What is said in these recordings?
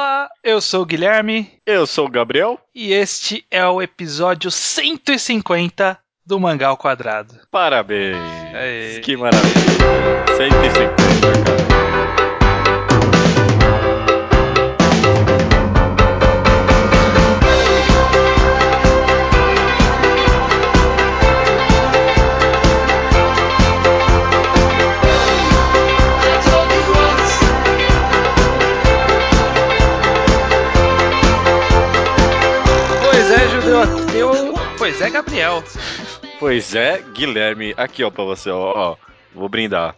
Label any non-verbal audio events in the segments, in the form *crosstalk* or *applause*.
Olá, eu sou o Guilherme Eu sou o Gabriel. e este é o episódio 150 do Mangá ao Quadrado. Parabéns. Aê. Que maravilha. 150, cara. Pois é. Pois é, Guilherme. Aqui, ó, pra você, ó. ó. Vou brindar.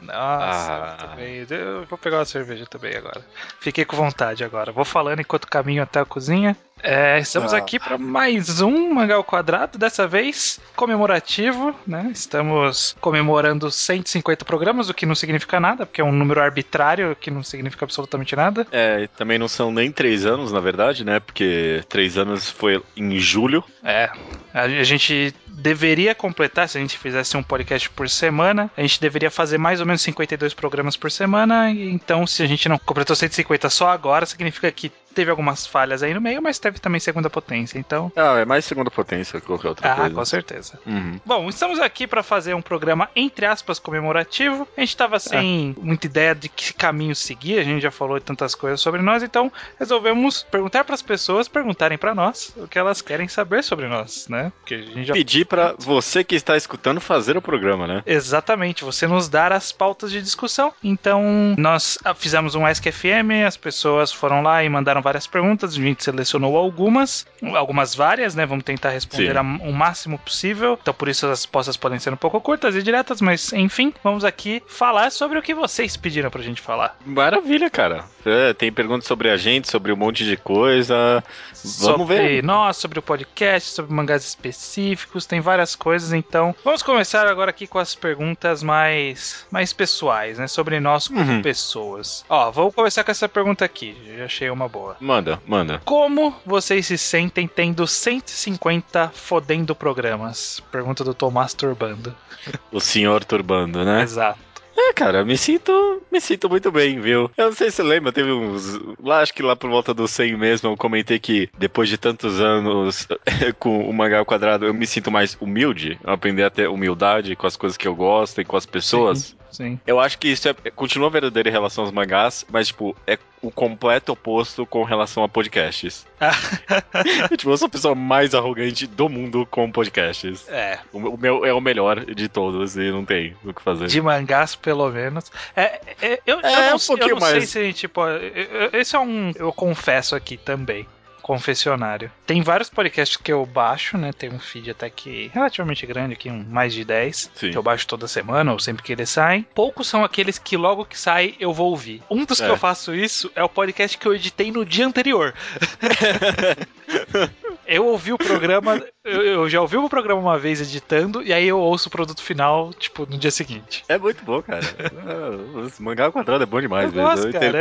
Nossa, Ah. Eu vou pegar uma cerveja também agora. Fiquei com vontade agora. Vou falando enquanto caminho até a cozinha. É, estamos Ah. aqui para mais um Mangá ao Quadrado, dessa vez comemorativo, né? Estamos comemorando 150 programas, o que não significa nada, porque é um número arbitrário que não significa absolutamente nada. É, e também não são nem três anos, na verdade, né? Porque três anos foi em julho. É, a gente deveria completar, se a gente fizesse um podcast por semana, a gente deveria fazer mais ou menos 52 programas por semana, então se a gente não completou 150 só agora, significa que teve algumas falhas aí no meio, mas teve também segunda potência, então... Ah, é mais segunda potência que qualquer outra Ah, coisa. com certeza. Uhum. Bom, estamos aqui para fazer um programa, entre aspas, comemorativo. A gente tava sem muita ideia de que caminho seguir, a gente já falou tantas coisas sobre nós, então resolvemos perguntar para as pessoas perguntarem para nós o que elas querem saber sobre nós, né? Porque a gente já Pedir pra você que está escutando fazer o programa, né? Exatamente, você nos dar as pautas de discussão. Então, nós ah, fizemos um Ask FM, as pessoas foram lá e mandaram várias perguntas, a gente selecionou algumas, algumas várias, né? Vamos tentar responder a- o máximo possível. Então, por isso as respostas podem ser um pouco curtas e diretas, mas enfim, vamos aqui falar sobre o que vocês pediram pra gente falar. Maravilha, cara. É, tem perguntas sobre a gente, sobre um monte de coisa. Vamos sobre ver. nós, sobre o podcast, sobre mangás específicos, tem várias coisas, então vamos começar agora aqui com as perguntas mais, mais pessoais, né? Sobre nós como Uhum. pessoas. Ó, vou começar com essa pergunta aqui, já achei uma boa. Manda, manda. Como vocês se sentem tendo 150 fodendo programas? Pergunta do Tomás Turbando. *laughs* O senhor turbando, né? Exato. É, cara, me sinto, me sinto muito bem, viu? Eu não sei se você lembra, teve uns. Lá, acho que lá por volta dos 100 mesmo, eu comentei que depois de tantos anos *laughs* com o mangá ao quadrado, eu me sinto mais humilde, eu aprendi a ter humildade com as coisas que eu gosto e com as pessoas. Sim. Eu acho que isso é, continua verdadeiro em relação aos mangás, mas, tipo, é o completo oposto com relação a podcasts. *laughs* tipo, eu sou a pessoa mais arrogante do mundo com podcasts. É, O meu é o melhor de todos e não tem o que fazer. de mangás pelo menos. É, é, eu, É, eu não, um sei- eu não sei mais. se pode. eu- eu- Esse é um. Eu confesso aqui também. Confessionário. Tem vários podcasts que eu baixo, né? Tem um feed até que relativamente grande, aqui, um mais de 10, Sim. que eu baixo toda semana, ou sempre que eles saem. Poucos são aqueles que logo que sai eu vou ouvir. Um dos que É. eu faço isso é o podcast que eu editei no dia anterior. *laughs* *laughs* eu ouvi o programa, eu, eu já ouvi o programa uma vez editando, e aí eu ouço o produto final, tipo, no dia seguinte. É muito bom, cara. *laughs* Esse mangá ao quadrado é bom demais, velho. gosto, cara.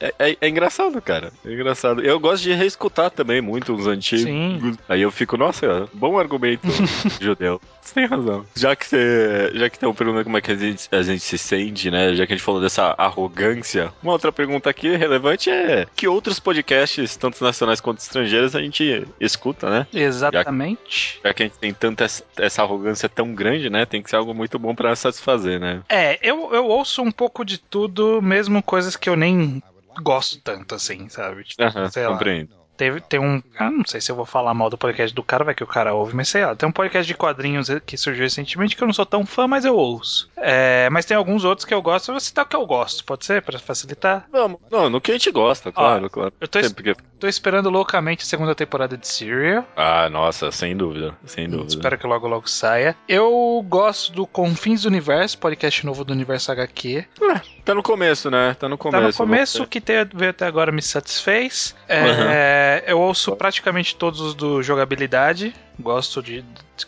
é- É, é- é engraçado, cara. É engraçado. Eu gosto de reescutar também muito os antigos. Sim. Aí eu fico, nossa, bom argumento *laughs* judeu. Você tem razão. Já que você. Já que tem um pergunta como é que a gente, a gente se sente, né? Já que a gente falou dessa arrogância, uma outra pergunta aqui relevante é que outros podcasts, tanto nacionais quanto estrangeiros, a gente escuta, né? Exatamente. Já que a gente tem tanta essa, arrogância tão grande, né? Tem que ser algo muito bom pra satisfazer, né? É, eu, eu ouço um pouco de tudo, mesmo coisas que eu nem gosto tanto, assim, sabe? Tipo, Aham, sei lá. compreendo. Teve, tem um. Ah, não sei se eu vou falar mal do podcast do cara, vai que o cara ouve, mas sei lá. Tem um podcast de quadrinhos que surgiu recentemente que eu não sou tão fã, mas eu ouço. É, mas tem alguns outros que eu gosto. Eu vou citar o que eu gosto, pode ser? Pra facilitar? Vamos. Não, no que a gente gosta, claro, claro. Eu tô, Sempre que- tô esperando loucamente a segunda temporada de Serial. Ah, nossa, sem dúvida, sem dúvida. Espero que logo logo saia. Eu gosto do Confins do Universo, podcast novo do Universo HQ. Tá no começo, né? Tá no Tá começo. no começo, o que te- veio até agora me satisfez. É, Eu ouço praticamente todos os do jogabilidade, gosto de,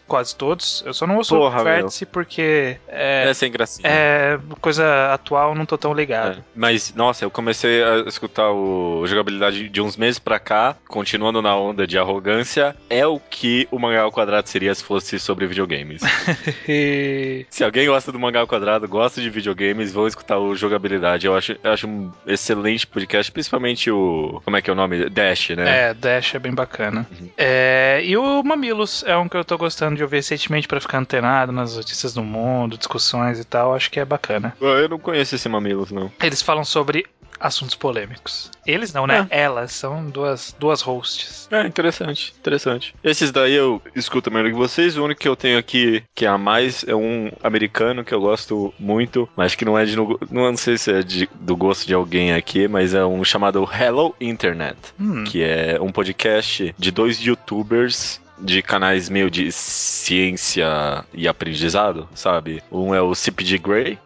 quase todos. Eu só não ouço Porra, o Vértice porque É, é, sem gracinha. é coisa atual, não tô tão ligado. É, Mas, nossa, eu comecei a escutar o jogabilidade de uns meses pra cá, continuando na onda de arrogância, é o que o mangá ao quadrado seria se fosse sobre videogames. *laughs* E- se alguém gosta do mangá ao quadrado, gosta de videogames, vão escutar o jogabilidade. Eu acho, eu acho um excelente podcast, principalmente o. Como é que é o nome? Dash, né? É, Dash é bem bacana. Uhum. É, e o É um que eu tô gostando de ouvir recentemente pra ficar antenado nas notícias do mundo, discussões e tal. Acho que é bacana. Eu não conheço esse Mamilos, não. Eles falam sobre assuntos polêmicos. Eles não, né? Elas são duas, duas hosts. É, interessante, interessante. Esses daí eu escuto melhor que vocês. O único que eu tenho aqui, que é a mais, é um americano que eu gosto muito, mas que não é de. Não sei se é de- do gosto de alguém aqui, mas é um chamado Hello Internet, Hum, que é um podcast de dois youtubers. De canais meio de ciência e aprendizado, sabe? Um é o CPG Grey,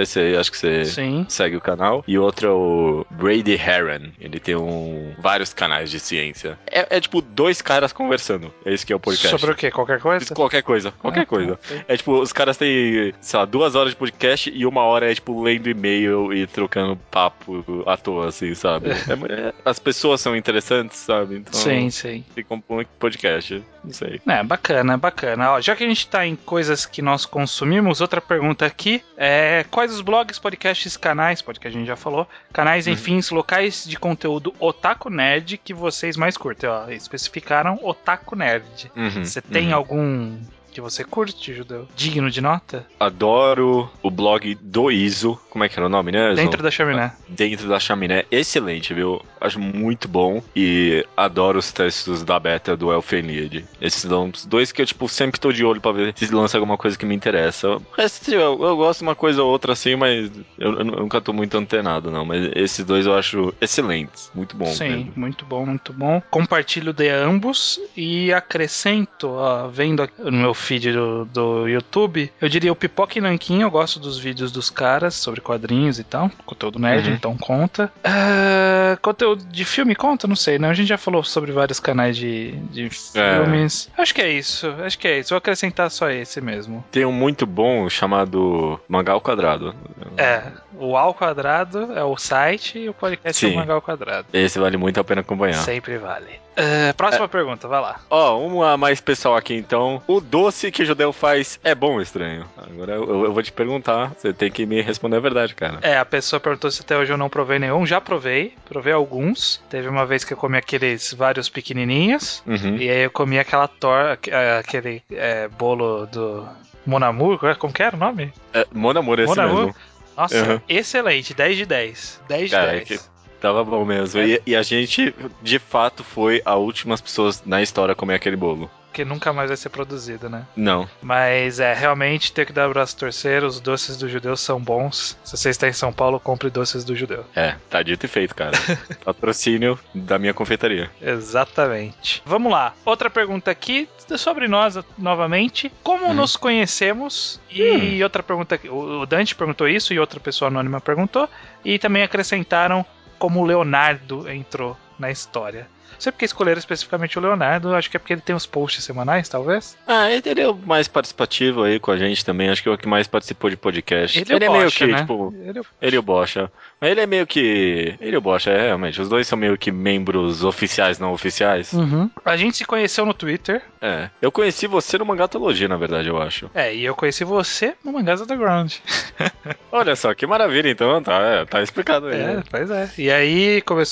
esse aí acho que você sim. segue o canal. E outro é o Brady Heron. Ele tem um, vários canais de ciência. É, é tipo dois caras conversando. É isso que é o podcast. Sobre o quê? Qualquer coisa? Qualquer coisa, qualquer Ah, tá, coisa. ok. É tipo, os caras têm, sei lá, duas horas de podcast e uma hora é tipo lendo e-mail e trocando papo à toa, assim, sabe? *laughs* É é- as pessoas são interessantes, sabe? Então Sim, sim. fica um podcast. Não sei. É, bacana, bacana. Ó, já que a gente tá em coisas que nós consumimos, outra pergunta aqui é quais os blogs, podcasts, canais, podcast a gente já falou, canais, Uhum. enfim, locais de conteúdo otaku nerd que vocês mais curtem, ó, especificaram otaku nerd. Uhum, Você tem uhum. algum que você curte, Judeu? Digno de nota? Adoro o blog do ISO. Como é que era o nome, né? Dentro da chaminé. dentro da chaminé. Excelente, viu? Acho muito bom. E adoro os textos da beta do Elfenlied. Esses são os dois que eu, tipo, sempre tô de olho pra ver se lança alguma coisa que me interessa. O resto, eu, eu gosto de uma coisa ou outra assim, mas eu, eu nunca tô muito antenado, não. Mas esses dois eu acho excelentes. Muito bom. Sim, mesmo. muito bom, muito bom. Compartilho de ambos e acrescento, ó, vendo no meu feed do, do YouTube, eu diria o Pipoca e Nanquim, eu gosto dos vídeos dos caras sobre quadrinhos e tal, conteúdo nerd, Uhum. então conta. Ah, conteúdo de filme conta? Não sei, né? A gente já falou sobre vários canais de, de filmes. Acho que é isso, acho que é isso. Vou acrescentar só esse mesmo. Tem um muito bom chamado Mangá ao Quadrado. É, o Ao Quadrado é o site e o podcast é Sim. o Mangá ao Quadrado. Esse vale muito a pena acompanhar. Sempre vale. Ah, próxima pergunta, vai lá. Ó, uma mais pessoal aqui então. O doce que o judeu faz é bom ou estranho? Agora eu, eu vou te perguntar. Você tem que me responder a verdade, cara. É, a pessoa perguntou se até hoje eu não provei nenhum. Já provei, provei alguns. Teve uma vez que eu comi aqueles vários pequenininhos. Uhum. E aí eu comi aquela tor... aque- é, aquele é, bolo do Monamur. Como que era o nome? É, Mon Amour, esse Mon Amour? mesmo. Nossa, Uhum. excelente. 10 de 10. 10 de Cara, 10. que- Tava bom mesmo. E, e a gente, de fato, foi a últimas pessoas na história a comer aquele bolo. Porque nunca mais vai ser produzido, né? Não. Mas é, realmente ter que dar abraço a torcer. Os doces do judeu são bons. Se você está em São Paulo, compre doces do judeu. É, tá dito e feito, cara. *laughs* Patrocínio da minha confeitaria. Exatamente. Vamos lá. Outra pergunta aqui sobre nós novamente. Como Uhum. nos conhecemos? E outra pergunta o Dante perguntou isso e outra pessoa anônima perguntou. E também acrescentaram como o Leonardo entrou na história. Não sei porque escolheram especificamente o Leonardo. Acho que é porque ele tem os posts semanais, talvez. Ah, ele é o mais participativo aí com a gente também. Acho que é o que mais participou de podcast. Ele, é, é o meio Bocha, que, né? tipo. Ele é o- Ele e o Bocha. Mas ele é meio que. Ele e o Bocha, é, realmente. Os dois são meio que membros oficiais, não oficiais. Uhum. A gente se conheceu no Twitter. É. Eu conheci você no Mangatologia, na verdade, eu acho. É, e eu conheci você no Mangás Underground. *laughs* Olha só, que maravilha, então. Tá, é, tá explicado aí. É, pois é. E aí come-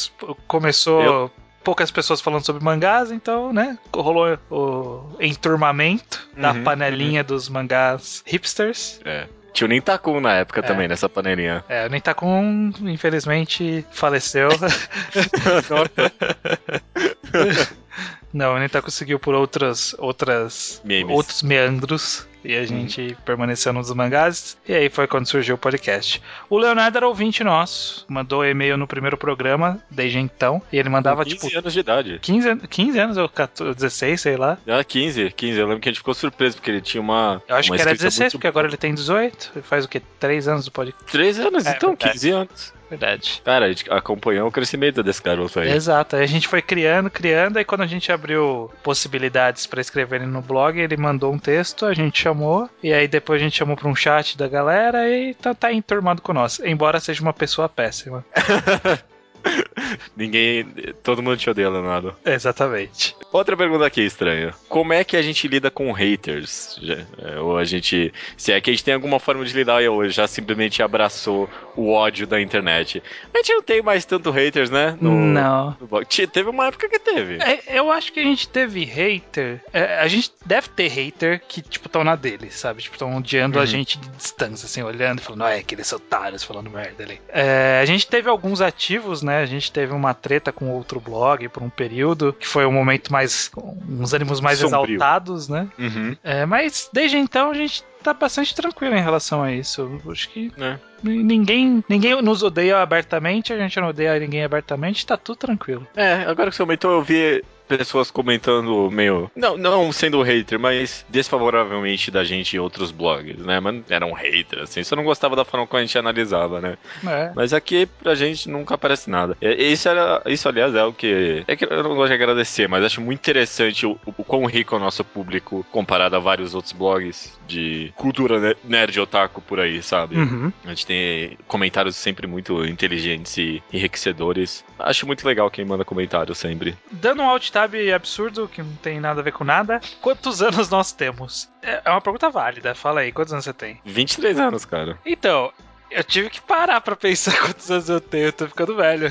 começou Eu- poucas pessoas falando sobre mangás, então, né? Rolou o enturmamento da Uhum, panelinha dos mangás hipsters. É. Tinha o Nintakun na época É. também, nessa panelinha. É, o Nentakun, infelizmente, faleceu. *laughs* *laughs* Não, o Nentakun seguiu por outras, outras, Memes. outros meandros. E a gente permaneceu nos mangás. E aí foi quando surgiu o podcast. O Leonardo era ouvinte nosso. Mandou e-mail no primeiro programa, desde então. E ele mandava, Com 15 tipo, anos de idade. 15, an- 15 anos ou 14, 16, sei lá. Ah, 15, 15. Eu lembro que a gente ficou surpreso porque ele tinha uma. Eu acho uma que era escrita 16, muito porque agora ele tem 18. Ele faz o quê? 3 anos do podcast. 3 anos, É, então, verdade. 15 anos. Verdade. Cara, a gente acompanhou o crescimento desse garoto aí. Exato, aí a gente foi criando, criando, aí quando a gente abriu possibilidades pra escreverem no blog, ele mandou um texto, a gente chamou, e aí depois a gente chamou pra um chat da galera e tá, tá enturmado com nós. Embora seja uma pessoa péssima. *laughs* *laughs* Ninguém. Todo mundo te odeia, Leonardo. Exatamente. Outra pergunta aqui estranha. Como é que a gente lida com haters? É, ou a gente. Se é que a gente tem alguma forma de lidar ou já simplesmente abraçou o ódio da internet. A gente não tem mais tanto haters, né? No- Não. no Teve uma época que teve. É, eu acho que a gente teve hater. é, a gente deve ter hater que, tipo, estão na dele, sabe? Tipo, estão odiando a Uhum. gente de distância, assim, olhando e falando, ah, é aqueles otários falando merda ali. É, a gente teve alguns ativos, né? A gente teve uma treta com outro blog por um período, que foi um momento mais. uns ânimos mais Sombrio. exaltados, né? Uhum. É, mas desde então a gente tá bastante tranquilo em relação a isso. Acho que É. ninguém, ninguém nos odeia abertamente, a gente não odeia ninguém abertamente, tá tudo tranquilo. É, agora que você comentou, eu vi pessoas comentando meio. Não, não sendo hater, mas desfavoravelmente da gente em outros blogs, né? Mas eram haters, assim. Só não gostava da forma como a gente analisava, né? É. Mas aqui pra gente nunca aparece nada. E- Isso, era, isso aliás, é o que. É que eu não gosto de agradecer, mas acho muito interessante o, o quão rico é o nosso público comparado a vários outros blogs de cultura ne- nerd otaku por aí, sabe? Uhum. A gente tem comentários sempre muito inteligentes e enriquecedores. Acho muito legal quem manda comentário sempre. Dando um alt tab absurdo, que não tem nada a ver com nada, quantos anos nós temos? É é uma pergunta válida, fala aí, quantos anos você tem? 23 anos, cara. Então, eu tive que parar pra pensar *laughs* quantos anos eu tenho, eu tô ficando velho.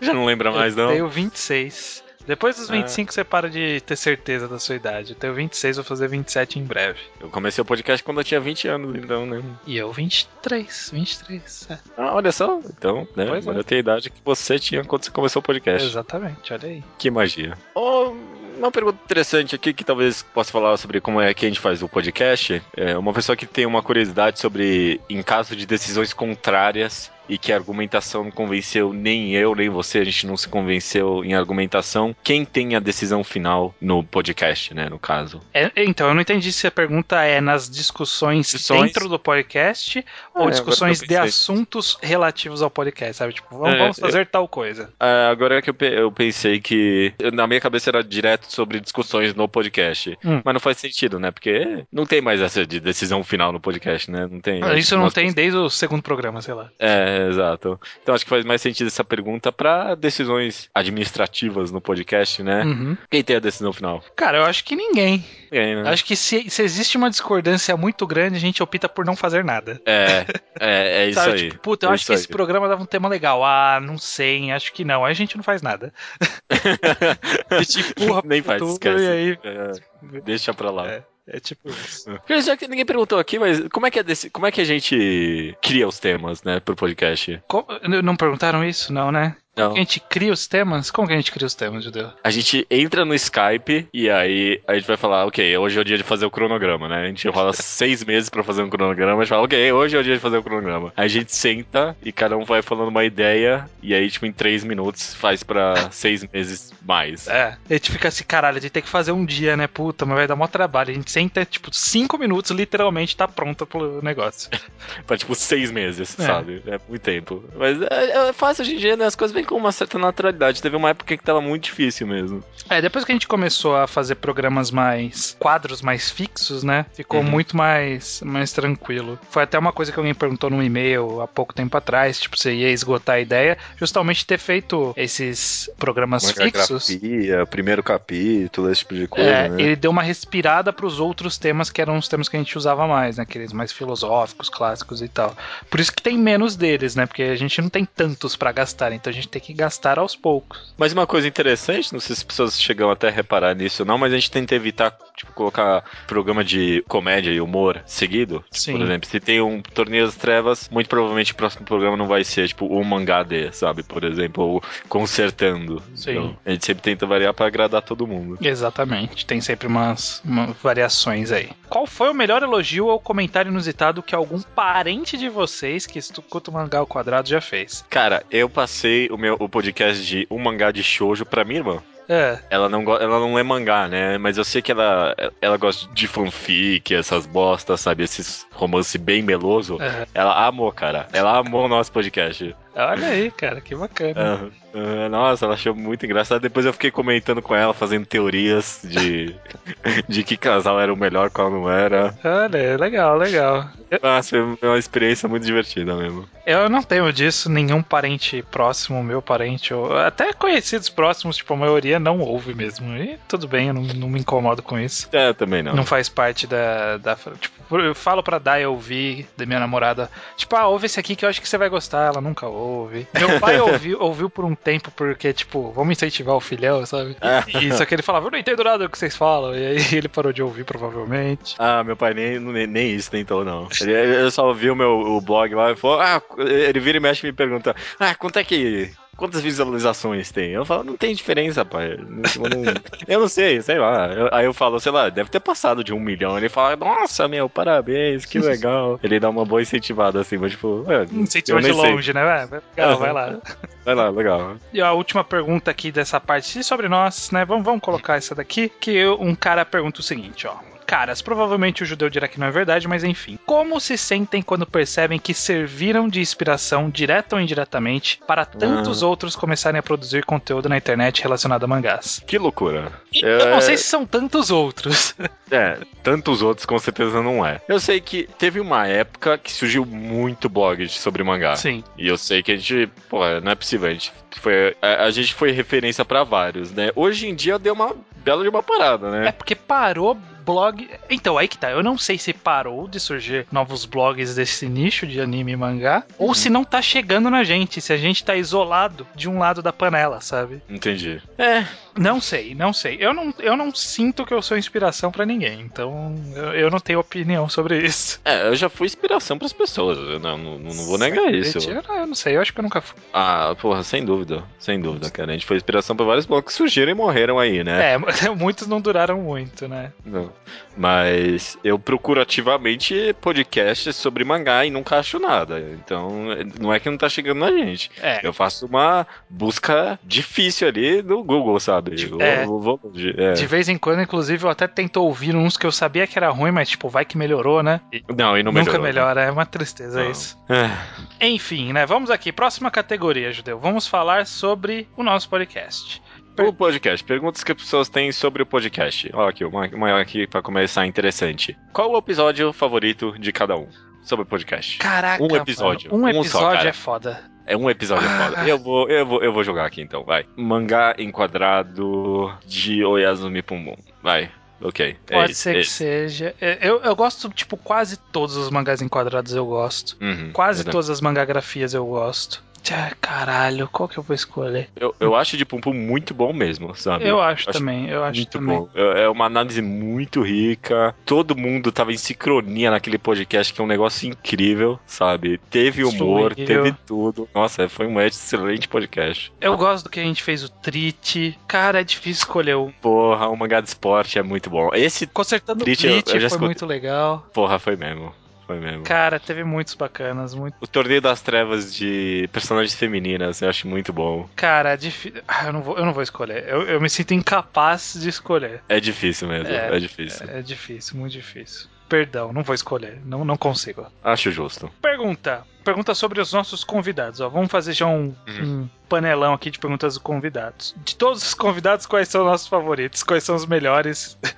Já *laughs* não lembra mais, eu não? tenho 26. Depois dos Ah. 25 você para de ter certeza da sua idade. Eu tenho 26, vou fazer 27 em breve. Eu comecei o podcast quando eu tinha 20 anos, então, né? E eu 23, 23. É, Ah, olha só. Então, né? Pois é. Agora eu tenho a idade que você tinha quando você começou o podcast. exatamente, olha aí. Que magia. Oh, uma pergunta interessante aqui que talvez possa falar sobre como é que a gente faz o podcast. É uma pessoa que tem uma curiosidade sobre em caso de decisões contrárias e que a argumentação não convenceu nem eu, nem você, a gente não se convenceu em argumentação. Quem tem a decisão final no podcast, né, no caso? É, então, eu não entendi se a pergunta é nas discussões, Discussões. dentro do podcast Ah, ou é, discussões de eu assuntos relativos ao podcast, sabe? Tipo, vamos, É, vamos eu- fazer tal coisa. Ah, agora é que eu, eu pensei que na minha cabeça era direto sobre discussões no podcast. Hum. Mas não faz sentido, né? Porque não tem mais essa de decisão final no podcast, né? Não tem. Isso não tem desde o segundo programa, sei lá. É, exato. Então acho que faz mais sentido essa pergunta pra decisões administrativas no podcast, né? Uhum. Quem tem a decisão final? Cara, eu acho que ninguém. Ninguém, né? Acho que se, se existe uma discordância muito grande, a gente opta por não fazer nada. É, é, é *laughs* isso Sabe? aí. Tipo, puta, eu É acho que esse aí. programa dava um tema legal. Ah, não sei, acho que não. Aí a gente não faz nada. *laughs* *laughs* A gente empurra Nem faz, esquece. aí. É, deixa pra lá. É, é tipo isso. *laughs* Já que ninguém perguntou aqui, mas como é que, é desse- como é que a gente cria os temas, né, pro podcast? Co- não perguntaram isso, não, né? Não. A gente cria os temas? Como que a gente cria os temas, Judeu? A gente entra no Skype e aí a gente vai falar, ok, hoje é o dia de fazer o cronograma, né? A gente rola *laughs* seis meses pra fazer um cronograma, a gente fala, ok, hoje é o dia de fazer o cronograma. Aí a gente senta e cada um vai falando uma ideia e aí, tipo, em três minutos faz pra *laughs* seis meses mais. É. A gente fica assim, caralho, a gente tem que fazer um dia, né? Puta, mas vai dar mó trabalho. A gente senta, tipo, cinco minutos, literalmente, tá pronta pro negócio. *laughs* Pra, tipo, seis meses, É. sabe? É muito tempo. Mas é, é fácil hoje em dia, né? As coisas vêm com uma certa naturalidade. Teve uma época que tava muito difícil mesmo. É, depois que a gente começou a fazer programas mais. quadros mais fixos, né? Ficou Uhum. muito mais, mais tranquilo. Foi até uma coisa que alguém perguntou no e-mail há pouco tempo atrás, tipo, você ia esgotar a ideia, justamente ter feito esses programas fixos. Grafia, primeiro capítulo, esse tipo de coisa, É, né? ele deu uma respirada pros outros temas que eram os temas que a gente usava mais, né? Aqueles mais filosóficos, clássicos e tal. Por isso que tem menos deles, né? Porque a gente não tem tantos pra gastar, então a gente tem que gastar aos poucos. Mas uma coisa interessante, não sei se as pessoas chegam até a reparar nisso ou não, mas a gente tenta evitar, tipo, colocar programa de comédia e humor seguido. Sim. Por exemplo, se tem um Torneio das Trevas, muito provavelmente o próximo programa não vai ser, tipo, um mangá de, sabe? Por exemplo, ou consertando. Sim. Então, a gente sempre tenta variar pra agradar todo mundo. Exatamente, tem sempre umas, umas variações aí. Qual foi o melhor elogio ou comentário inusitado que algum parente de vocês que escuta o mangá ao quadrado já fez? Cara, eu passei o meu o podcast de um mangá de shoujo pra minha irmã. É. Ela não, ela não lê mangá, né? Mas eu sei que ela, ela gosta de fanfic, essas bostas, sabe? Esses romance bem meloso. é. Ela amou, cara. Ela amou o nosso podcast. Olha aí, cara, que bacana. Aham. Ah, nossa, ela achou muito engraçado. Depois eu fiquei comentando com ela, fazendo teorias de, *laughs* de que casal era o melhor, qual não era. Olha, legal, legal. Eu, Nossa, foi uma experiência muito divertida mesmo. eu não tenho disso, nenhum parente próximo, meu parente, ou até conhecidos próximos, tipo, a maioria não ouve mesmo. E tudo bem, eu não, não me incomodo com isso. É, também não. Não faz parte da, da. Tipo, eu falo pra Dai ouvir, da minha namorada. Tipo, ah, ouve esse aqui que eu acho que você vai gostar. Ela nunca ouve. *laughs* Meu pai ouviu, ouviu por um tempo, porque, tipo, vamos incentivar o filhão, sabe? E, só que ele falava, eu não entendo nada do que vocês falam. E aí ele parou de ouvir, provavelmente. Ah, meu pai nem, nem, nem isso tentou, não. Ele, ele só viu o meu o blog lá e falou: Ah, ele vira e mexe e me pergunta: Ah, quanto é que. Quantas visualizações tem? Eu falo, não tem diferença, pai. Não- *laughs* eu não sei, sei lá. Eu- aí eu falo, sei lá, deve ter passado de um milhão. Ele fala, nossa, meu, parabéns, que *laughs* legal. Ele dá uma boa incentivada assim, mas tipo, é, Incentiva de nem sei. longe, né? Vai, legal, vai lá. Vai lá, legal. E a última pergunta aqui dessa parte sobre nós, né? Vamos, vamos colocar essa daqui. Que um cara pergunta o seguinte, ó. Caras, provavelmente o judeu dirá que não é verdade, mas enfim. Como se sentem quando percebem que serviram de inspiração, direta ou indiretamente, para tantos outros começarem a produzir conteúdo na internet relacionado a mangás? Que loucura. E Eu não sei se são tantos outros. *laughs* É, tantos outros com certeza não é. Eu sei que teve uma época que surgiu muito blog sobre mangá. Sim. E eu sei que a gente, pô, não é possível, a gente foi, a, a gente foi referência pra vários, né? Hoje em dia deu uma bela de uma parada, É né? porque parou blog. Então, aí que tá. Eu não sei se parou de surgir novos blogs desse nicho de anime e mangá, ou se não tá chegando na gente, se a gente tá isolado de um lado da panela, sabe? Entendi. É, Não sei, não sei. Eu não, eu não sinto que eu sou inspiração pra ninguém, então eu, eu não tenho opinião sobre isso. é, eu já fui inspiração pras pessoas, eu não, não, não vou negar isso. Eu, eu não sei, eu acho que eu nunca fui. Ah, porra, sem dúvida, sem dúvida, cara. A gente foi inspiração pra vários blogs que surgiram e morreram aí, né? É, *laughs* muitos não duraram muito, né? Não. Mas eu procuro ativamente podcasts sobre mangá e nunca acho nada. Então, não é que não tá chegando na gente. É. Eu faço uma busca difícil ali no Google, sabe? De- é. vou- vou- de- é. De vez em quando, inclusive, eu até tento ouvir uns que eu sabia que era ruim, mas tipo, vai que melhorou, né? E Não, e não nunca melhorou, né? melhora, é uma tristeza Não. isso. É. Enfim, né? Vamos aqui, próxima categoria, Judeu. Vamos falar sobre o nosso podcast. O podcast. Perguntas que as pessoas têm sobre o podcast. Olha aqui, uma, uma aqui pra começar interessante. Qual o episódio favorito de cada um sobre o podcast? Caraca, Um episódio. mano, um Um só, episódio cara. é foda. É um episódio Ah. foda. Eu vou, eu, vou, eu vou jogar aqui então, vai. Mangá enquadrado de Oyasumi Pum Pum. Vai. Ok. é Pode esse, ser que esse. seja. É, Eu, eu gosto, tipo, quase todos os mangás enquadrados eu gosto. Uhum, Quase todas as mangagrafias eu gosto. Tchá, caralho, qual que eu vou escolher? Eu, eu acho de Pum Pum muito bom mesmo, sabe? Eu acho também, eu acho Muito também. bom. É é uma análise muito rica. Todo mundo tava em sincronia naquele podcast, que é um negócio incrível, sabe? Teve humor, teve tudo. Nossa, foi um excelente podcast. Eu gosto do que a gente fez o Trit. Cara, é difícil escolher um. Porra, o mangá de esporte é muito bom. Esse, Consertando o Trit, eu- Trit eu já foi escutei. muito legal. porra, foi mesmo. Foi mesmo. Cara, teve muitos bacanas, muito. O Torneio das Trevas de personagens femininas eu acho muito bom. Cara, é difícil. Ah, eu não vou, eu não vou escolher. Eu, eu me sinto incapaz de escolher. É difícil mesmo, É, é, difícil. É difícil, muito difícil. Perdão, não vou escolher. Não, não consigo. Acho justo. Pergunta. Pergunta sobre os nossos convidados. Ó. Vamos fazer já um, Uhum. um panelão aqui de perguntas dos convidados. De todos os convidados, quais são os nossos favoritos? Quais são os melhores? *laughs*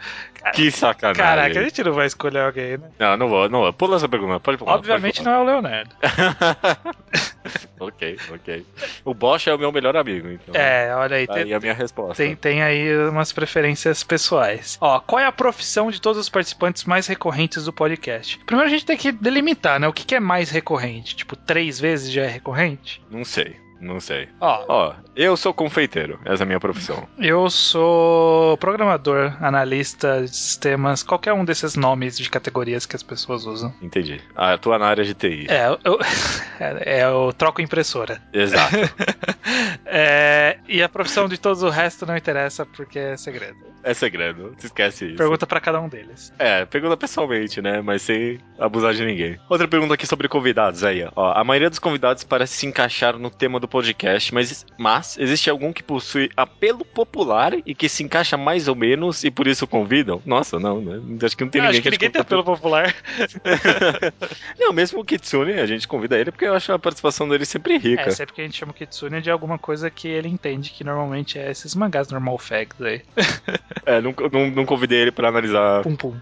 Que sacanagem. Caraca, a gente não vai escolher alguém, né? Não, não vou, não vou. Pula essa pergunta, pode pular. Obviamente não é o Leonardo. *laughs* ok, ok. O Bosch é o meu melhor amigo, então. É, olha aí. Tá tem- aí a minha resposta. Tem, tem aí umas preferências pessoais. Ó, qual é a profissão de todos os participantes mais recorrentes do podcast? Primeiro a gente tem que delimitar, né? O que, que é mais recorrente? Tipo, três vezes já é recorrente? Não sei, não sei. Ó, Ó, eu sou confeiteiro, essa é a minha profissão. eu sou programador, analista de sistemas, qualquer um desses nomes de categorias que as pessoas usam. Entendi. Ah, eu tô na área de TI. É, eu, *laughs* é, eu troco impressora. Exato. *laughs* É, E a profissão de todos o resto não interessa porque é segredo. É segredo, se esquece isso. Pergunta pra cada um deles. É, pergunta pessoalmente, né? Mas sem abusar de ninguém. Outra pergunta aqui sobre convidados aí, ó. A maioria dos convidados parece se encaixar no tema do podcast, mas, mas existe algum que possui apelo popular e que se encaixa mais ou menos e por isso convidam? Nossa, não, né? Acho que não tem Eu ninguém acho que ninguém tem apelo popular. *laughs* Não, mesmo o Kitsune, a gente convida ele porque eu acho a participação dele sempre rica. É, sempre que a gente chama o Kitsune de alguma coisa que ele entende, que normalmente é esses mangás normal facts aí. É, não, não, não convidei ele pra analisar Pum pum.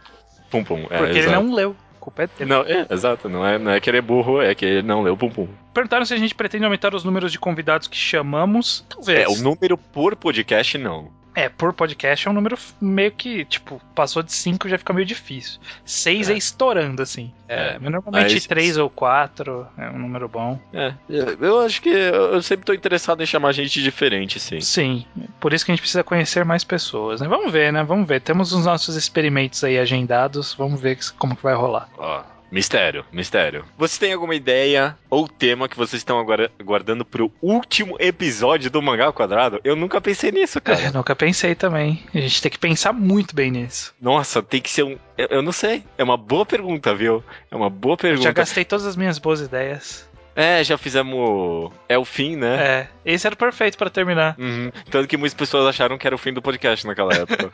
Pum Pum. É, Porque ele exato. não leu. A culpa é dele. Não, é, exato, não é, não é que ele é burro, é que ele não leu Pum Pum. Perguntaram se a gente pretende aumentar os números de convidados que chamamos. Talvez. É, o número por podcast, não. É, por podcast é um número meio que, tipo, passou de 5 já fica meio difícil. 6 é. É. estourando, assim. É, É, normalmente mas- 3 ou 4 é um número bom. É, eu acho que eu sempre tô interessado em chamar gente diferente, sim. Sim, por isso que a gente precisa conhecer mais pessoas, né? Vamos ver, né? Vamos ver. Temos os nossos experimentos aí agendados, vamos ver como que vai rolar. Ó, mistério, mistério. Você tem alguma ideia ou tema que vocês estão agora aguardando pro último episódio do Mangá ao Quadrado? Eu nunca pensei nisso, cara. É, nunca pensei também. A gente tem que pensar muito bem nisso. Nossa, tem que ser um. Eu, eu não sei. É uma boa pergunta, viu? É uma boa pergunta. Já gastei todas as minhas boas ideias. É, já fizemos. É o fim, né? É, esse era o perfeito pra terminar. Uhum. Tanto que muitas pessoas acharam que era o fim do podcast naquela *laughs* época.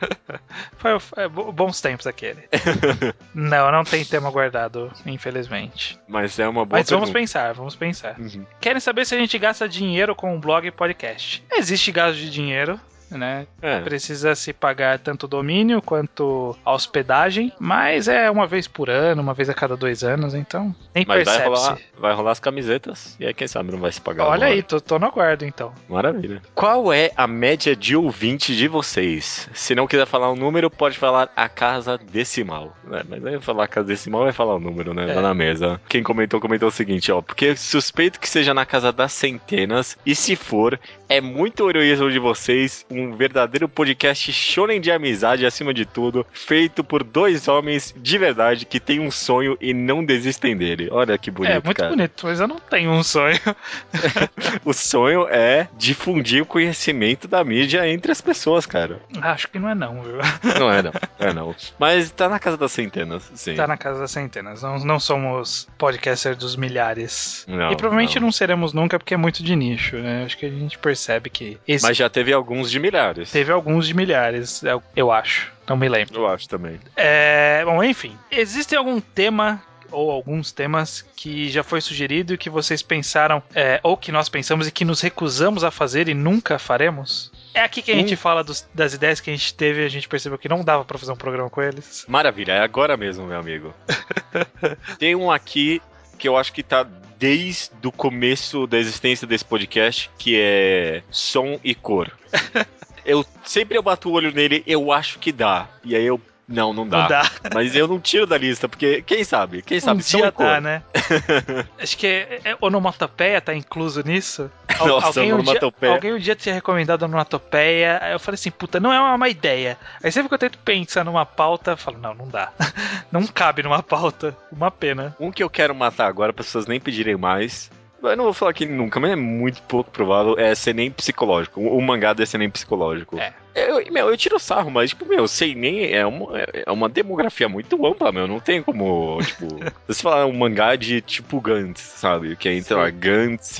Foi, bo- bons tempos aquele. *laughs* não, não tem tema guardado, infelizmente. Mas é uma boa Mas vamos pergunta. pensar, vamos pensar. Uhum. Querem saber se a gente gasta dinheiro com o blog e podcast? Existe gasto de dinheiro, né? É. Precisa se pagar tanto domínio quanto a hospedagem, mas é uma vez por ano, uma vez a cada dois anos, então nem Mas vai rolar, vai rolar as camisetas e aí quem sabe não vai se pagar. Olha aí, tô, tô no aguardo então. Maravilha. Qual é a média de ouvinte de vocês? Se não quiser falar um número, pode falar a casa decimal. né? Mas aí falar a casa decimal vai falar o número, né? É. Lá na mesa. Quem comentou, comentou o seguinte, ó. Porque suspeito que seja na casa das centenas. E se for, é muito heroísmo de vocês. Um verdadeiro podcast shonen de amizade, acima de tudo. Feito por dois homens de verdade que têm um sonho e não desistem dele. Olha que bonito, é muito cara. bonito, mas eu não tenho um sonho. *laughs* O sonho é difundir o conhecimento da mídia entre as pessoas, cara. Acho que não é não, viu? Não é, não. *laughs* É, não. Mas tá na casa das centenas, sim. Tá na casa das centenas. Não, não somos podcasters dos milhares. Não, e provavelmente não. não. seremos nunca porque é muito de nicho, né? Acho que a gente percebe que esse Mas já teve alguns de milhares. Teve alguns de milhares, eu- eu acho. Não me lembro. Eu acho também. É, bom, enfim. Existe algum tema ou alguns temas que já foi sugerido e que vocês pensaram, é, ou que nós pensamos e que nos recusamos a fazer e nunca faremos? É aqui que a gente Hum. fala dos- das ideias que a gente teve e a gente percebeu que não dava pra fazer um programa com eles. Maravilha, é agora mesmo, meu amigo. *laughs* Tem um aqui que eu acho que tá desde o começo da existência desse podcast, que é som e cor. *laughs* Eu sempre eu bato o olho nele, eu acho que dá. E aí eu não, não dá. Não dá. *laughs* Mas eu não tiro da lista, porque quem sabe? Quem Um sabe? e dia cor. dá, né? *laughs* Acho que é, é, onomatopeia tá incluso nisso. *laughs* Al- Nossa, alguém, um dia, onomatopeia. alguém um dia tinha recomendado onomatopeia, aí eu falei assim, puta, não é uma má ideia. Aí sempre que eu tento pensar numa pauta, eu falo, não, não dá. Não cabe numa pauta. Uma pena. Um que eu quero matar agora, para pessoas nem pedirem mais. Eu não vou falar aqui nunca, mas é muito pouco provável. É ser nem psicológico. O o mangá deve ser nem psicológico. É. Eu, meu, eu tiro sarro, mas, tipo, meu, sei nem. É uma, é uma demografia muito ampla, meu. Não tem como, tipo. *laughs* você falar um mangá de tipo Gantz, sabe? Que é entre lá. Gantz,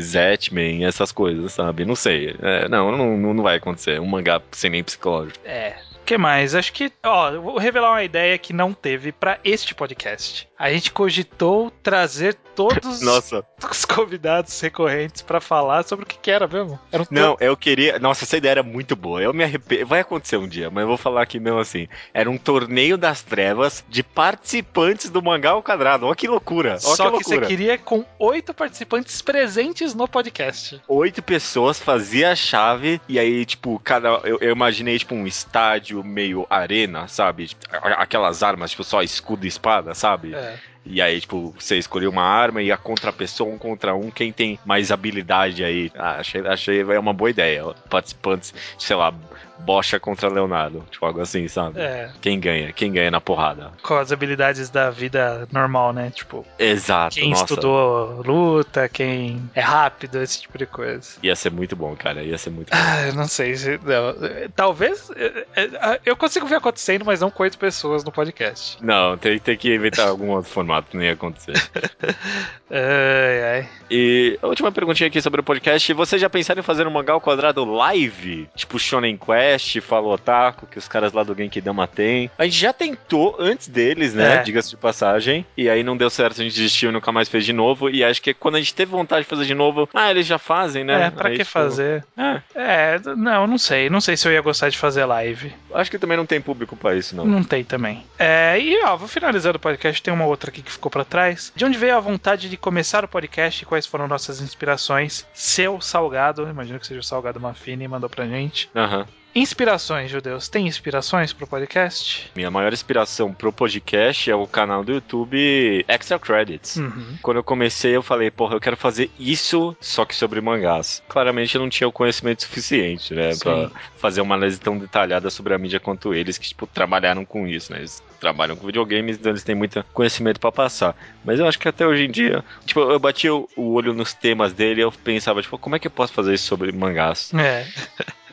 Zetman, essas coisas, sabe? Não sei. É, não, não, não vai acontecer. Um mangá sem nem psicológico. É. O que mais? Acho que, ó, eu vou revelar uma ideia que não teve pra este podcast. A gente cogitou trazer todos Nossa. os convidados recorrentes pra falar sobre o que que era mesmo. Era um Não, eu queria. Nossa, essa ideia era muito boa. Eu me arrependo. Vai acontecer um dia, mas eu vou falar aqui não assim. Era um torneio das trevas de participantes do mangá ao quadrado. Olha que loucura. Olha Só que que você loucura. queria com oito participantes presentes no podcast. Oito pessoas fazia a chave e aí, tipo, cada. Eu, eu imaginei, tipo, um estádio meio arena, sabe? Tipo, Aquelas armas, tipo, só escudo e espada, sabe? É. E aí, tipo, você escolheu uma arma e a contra pessoa, um contra um, quem tem mais habilidade aí? Ah, achei, achei é uma boa ideia. Participantes, sei lá, Bocha contra Leonardo. Tipo, algo assim, sabe? É. Quem ganha? Quem ganha na porrada? Com as habilidades da vida normal, né? Tipo, Exato, quem nossa. estudou luta, quem é rápido, esse tipo de coisa. Ia ser muito bom, cara. Ia ser muito bom. Ah, eu não sei se. Não. Talvez. é, é, Eu consigo ver acontecendo, mas não com oito pessoas no podcast. Não, tem, tem que inventar algum outro formato que não ia acontecer. *laughs* Ai, ai. E a última perguntinha aqui sobre o podcast. Vocês já pensaram em fazer um mangá ao quadrado live? Tipo Shonen Quest, Falo Otaku, que os caras lá do Genkidama tem. A gente já tentou antes deles, né? É. Diga-se de passagem. E aí não deu certo, a gente desistiu e nunca mais fez de novo. E acho que quando a gente teve vontade de fazer de novo, ah, eles já fazem, né? É, pra Aí, que tipo, fazer? É, É, não, não sei. Não sei se eu ia gostar de fazer live. acho que também não tem público pra isso, não. Não tem também. É, e ó, vou finalizando o podcast. Tem uma outra aqui que ficou pra trás. De onde veio a vontade de começar o podcast e quais foram nossas inspirações? Seu Salgado, imagino que seja o Salgado Mafini, mandou pra gente. Aham. Inspirações, judeus. Tem inspirações pro podcast? Minha maior inspiração pro podcast é o canal do YouTube Extra Credits. Uhum. Quando eu comecei, eu falei, porra, eu quero fazer isso, só que sobre mangás. Claramente eu não tinha o conhecimento suficiente, né? Sim. Pra fazer uma análise tão detalhada sobre a mídia quanto eles, que, tipo, trabalharam com isso, né? Eles trabalham com videogames, então eles têm muito conhecimento pra passar. Mas eu acho que até hoje em dia, tipo, eu bati o o olho nos temas dele e eu pensava, tipo, como é que eu posso fazer isso sobre mangás? É. *laughs*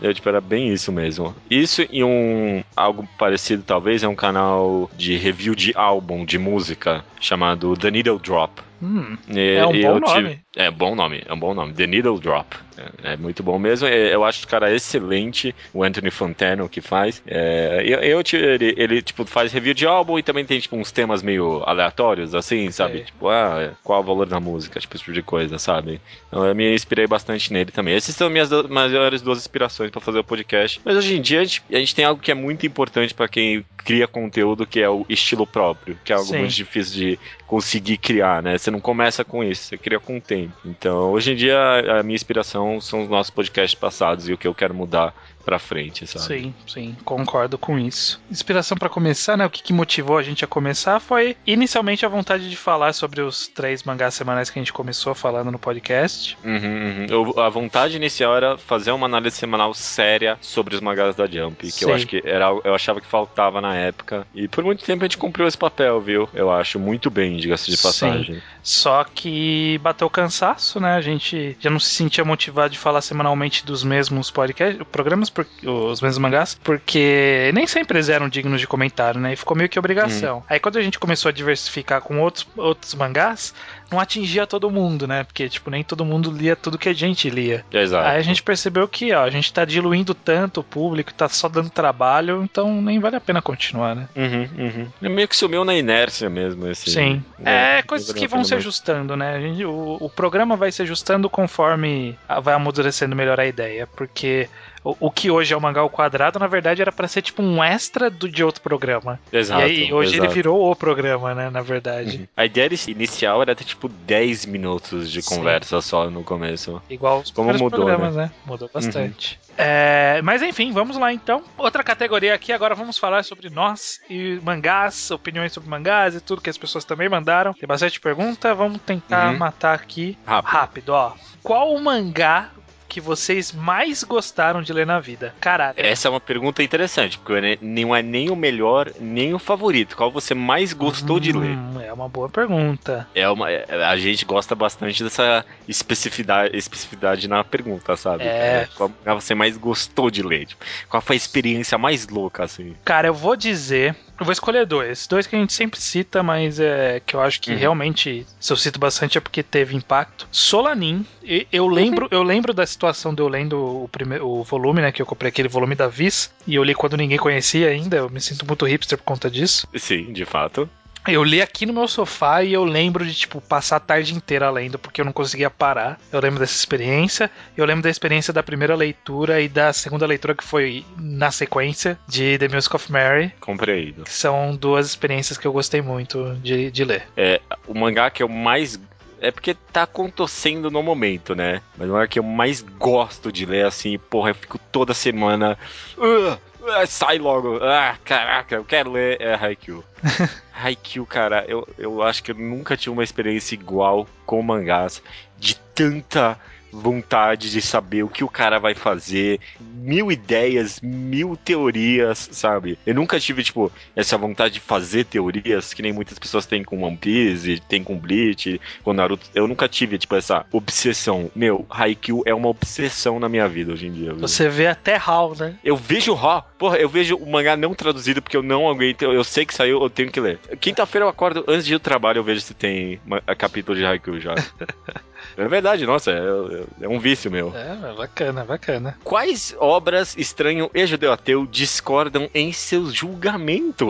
Eu, tipo, era bem isso mesmo. Isso e um algo parecido, talvez, é um canal de review de álbum de música chamado The Needle Drop. Hum, E- É um bom eu tive- nome. É bom nome, é um bom nome. The Needle Drop. É, é muito bom mesmo. É, Eu acho o cara excelente, o Anthony Fantano que faz. É, eu, eu ele, ele, tipo, faz review de álbum e também tem, tipo, uns temas meio aleatórios, assim, sabe? Tipo, ah, qual o valor da música, tipo, esse tipo de coisa, sabe? Então eu me inspirei bastante nele também. Essas são minhas do- maiores duas inspirações pra fazer o podcast. Mas hoje em dia a gente, a gente tem algo que é muito importante pra quem cria conteúdo, que é o estilo próprio, que é algo Sim. muito difícil de conseguir criar, né? Você não começa com isso, você cria com o tempo. Então, hoje em dia, a minha inspiração são os nossos podcasts passados e o que eu quero mudar pra frente, sabe? Sim, sim, concordo com isso. Inspiração pra começar, né? O que, que motivou a gente a começar foi inicialmente a vontade de falar sobre os três mangás semanais que a gente começou falando no podcast. Uhum, uhum. Eu- a vontade inicial era fazer uma análise semanal séria sobre os mangás da Jump, que Sim. eu acho que era, eu achava que faltava na época. E por muito tempo a gente cumpriu esse papel, viu? Eu acho muito bem, diga-se de Sim. passagem. Só que bateu cansaço, né? A gente já não se sentia motivado de falar semanalmente dos mesmos podcasts, programas, por- os mesmos mangás, porque nem sempre eles eram dignos de comentário, né? E ficou meio que obrigação. Aí quando a gente começou a diversificar com outros, outros mangás, não atingia todo mundo, né? Porque, tipo, nem todo mundo lia tudo que a gente lia. Exato. Aí a gente percebeu que, ó, a gente tá diluindo tanto o público, tá só dando trabalho, então nem vale a pena continuar, né? Uhum, uhum. É meio que sumiu na inércia mesmo, esse. Sim. né? É, coisas que vão se ajustando, né? A gente- o, o programa vai se ajustando conforme vai amadurecendo melhor a ideia, porque o, o que hoje é o mangá ao quadrado, na verdade, era pra ser tipo um extra do, de outro programa. Exato. e aí hoje exato. ele virou o programa, né? Na verdade. Uhum. A ideia inicial era ter tipo 10 minutos de Sim. conversa só no começo. Igual os Como mudou, programas, né? Mudou Uhum. bastante. É, mas enfim, vamos lá então. Outra categoria aqui, agora vamos falar sobre nós e mangás, opiniões sobre mangás e tudo que as pessoas também mandaram. Tem bastante pergunta, vamos tentar Uhum. matar aqui Rápido. rápido, ó. Qual o mangá que vocês mais gostaram de ler na vida? Caralho. Essa é uma pergunta interessante, porque não é nem o melhor, nem o favorito. Qual você mais gostou de ler? Hum, É uma boa pergunta. É uma, é- a gente gosta bastante dessa especificidade, especificidade na pergunta, sabe? É. Qual você mais gostou de ler? Tipo, qual foi a experiência mais louca, assim? Cara, eu vou dizer. Eu vou escolher dois. Dois que a gente sempre cita, mas é que eu acho que Uhum. realmente, se eu cito bastante, é porque teve impacto. Solanin. e- Eu lembro, eu lembro da situação de eu lendo o, primeiro, o volume, né? Que eu comprei aquele volume da Viz. E eu li quando ninguém conhecia ainda. Eu me sinto muito hipster por conta disso. Sim, de fato. Eu li aqui no meu sofá e eu lembro de, tipo, passar a tarde inteira lendo, porque eu não conseguia parar. Eu lembro dessa experiência. Eu lembro da experiência da primeira leitura e da segunda leitura, que foi na sequência, de The Music of Mary. Compreendido. Que são duas experiências que eu gostei muito de, de ler. É, o mangá que eu mais. É porque tá acontecendo no momento, né? Mas o mangá que eu mais gosto de ler, assim, porra, eu fico toda semana. "Ah, Ah, sai logo. Ah, caraca, eu quero ler é Haikyuu. *laughs* Haikyuu, cara, eu, eu acho que eu nunca tive uma experiência igual com mangás de tanta vontade de saber o que o cara vai fazer, mil ideias, mil teorias, sabe? Eu nunca tive, tipo, essa vontade de fazer teorias que nem muitas pessoas têm com One Piece, tem com Bleach, com Naruto. Eu nunca tive, tipo, essa obsessão. Meu, Haikyuu é uma obsessão na minha vida hoje em dia. Viu? Você vê até HAL, né? Eu vejo Raw. Porra, eu vejo o mangá não traduzido porque eu não aguento. Eu sei que saiu, eu tenho que ler. Quinta-feira eu acordo, antes de ir ao trabalho, eu vejo se tem capítulo de Haikyuu já. *laughs* É verdade, nossa, é, é, um vício meu. É, bacana, bacana. Quais obras estranho e judeu ateu discordam em seus julgamentos?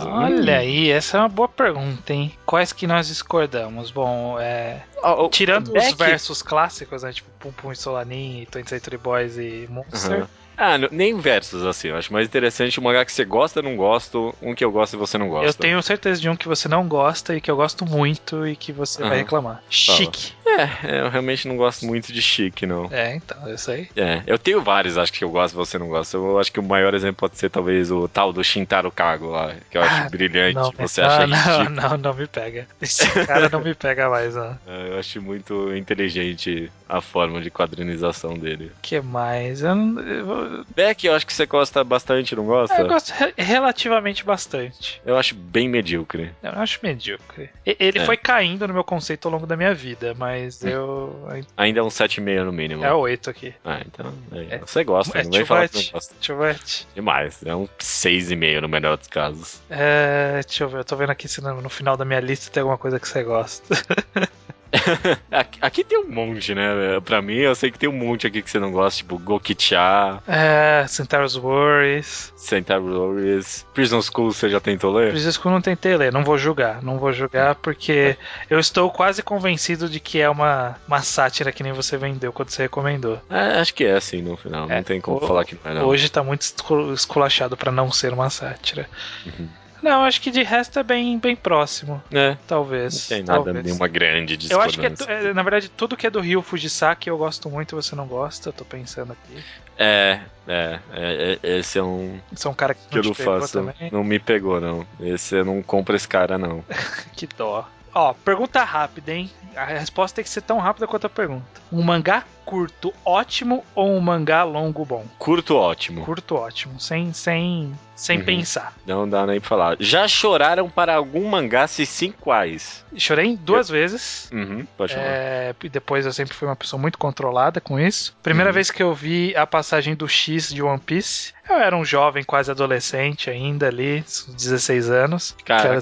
Olha hum. aí, essa é uma boa pergunta, hein? Quais que nós discordamos? Bom, é. Oh, oh, Tirando Beck... os versos clássicos, né? Tipo Pum Pum e Solanin, 20 Century Boys e Monster. Uhum. Ah, nem versos, assim. Eu acho mais interessante um mangá que você gosta não gosta, um que eu gosto e você não gosta. Eu tenho certeza de um que você não gosta e que eu gosto muito e que você uhum. vai reclamar. Chique. É, eu realmente não gosto muito de chique, não. É, então, eu sei. É, eu tenho vários, acho que eu gosto e você não gosta. Eu acho que o maior exemplo pode ser talvez o tal do Shintaro Kago lá, que eu acho ah, brilhante. Não, você não, acha não, não, *laughs* não, não me pega. Esse cara não me pega mais, ó. *laughs* É, eu acho muito inteligente a forma de quadrinização dele. que mais? Eu não... Eu... Beck, eu acho que você gosta bastante, não gosta? Eu gosto re relativamente bastante. Eu acho bem medíocre. Eu acho medíocre. Ele é. foi caindo no meu conceito ao longo da minha vida, mas hum. eu. Ainda é um 7,5 no mínimo. É 8 aqui. Ah, então. É. Você gosta, é, não vai falar que não gosta. Chuvete. Demais. É um 6,5 no melhor dos casos. É. Deixa eu ver, eu tô vendo aqui se no, no final da minha lista tem alguma coisa que você gosta. *laughs* *laughs* aqui tem um monte, né? Pra mim, eu sei que tem um monte aqui que você não gosta, tipo Gokicha. É, Centaurus Worries. Centaurus Worries. Prison School, você já tentou ler? Prison School não tentei ler, não vou julgar. Não vou julgar porque eu estou quase convencido de que é uma, uma sátira que nem você vendeu quando você recomendou. É, acho que é assim no final. É, não tem como o, falar que não é, não. Hoje tá muito esculachado para não ser uma sátira. Uhum. Não, acho que de resto é bem, bem próximo. É. Talvez. Não tem nada, talvez. nenhuma grande discordância. Eu acho que, é, é, na verdade, tudo que é do Rio Fujisaki eu gosto muito, você não gosta, eu tô pensando aqui. É, é, é, é esse é um. Esse é um cara que, que eu não faço. Também. Não me pegou, não. Esse eu não compro esse cara, não. *laughs* que dó. Ó, pergunta rápida, hein? A resposta tem que ser tão rápida quanto a pergunta. Um mangá curto ótimo ou um mangá longo bom? Curto ótimo. Curto ótimo, sem sem sem uhum. pensar. Não dá nem pra falar. Já choraram para algum mangá? Se sim, quais? Chorei duas eu... vezes. Uhum, pode falar. É, e depois eu sempre fui uma pessoa muito controlada com isso. Primeira uhum. vez que eu vi a passagem do X de One Piece, eu era um jovem, quase adolescente ainda ali, 16 anos. Cara.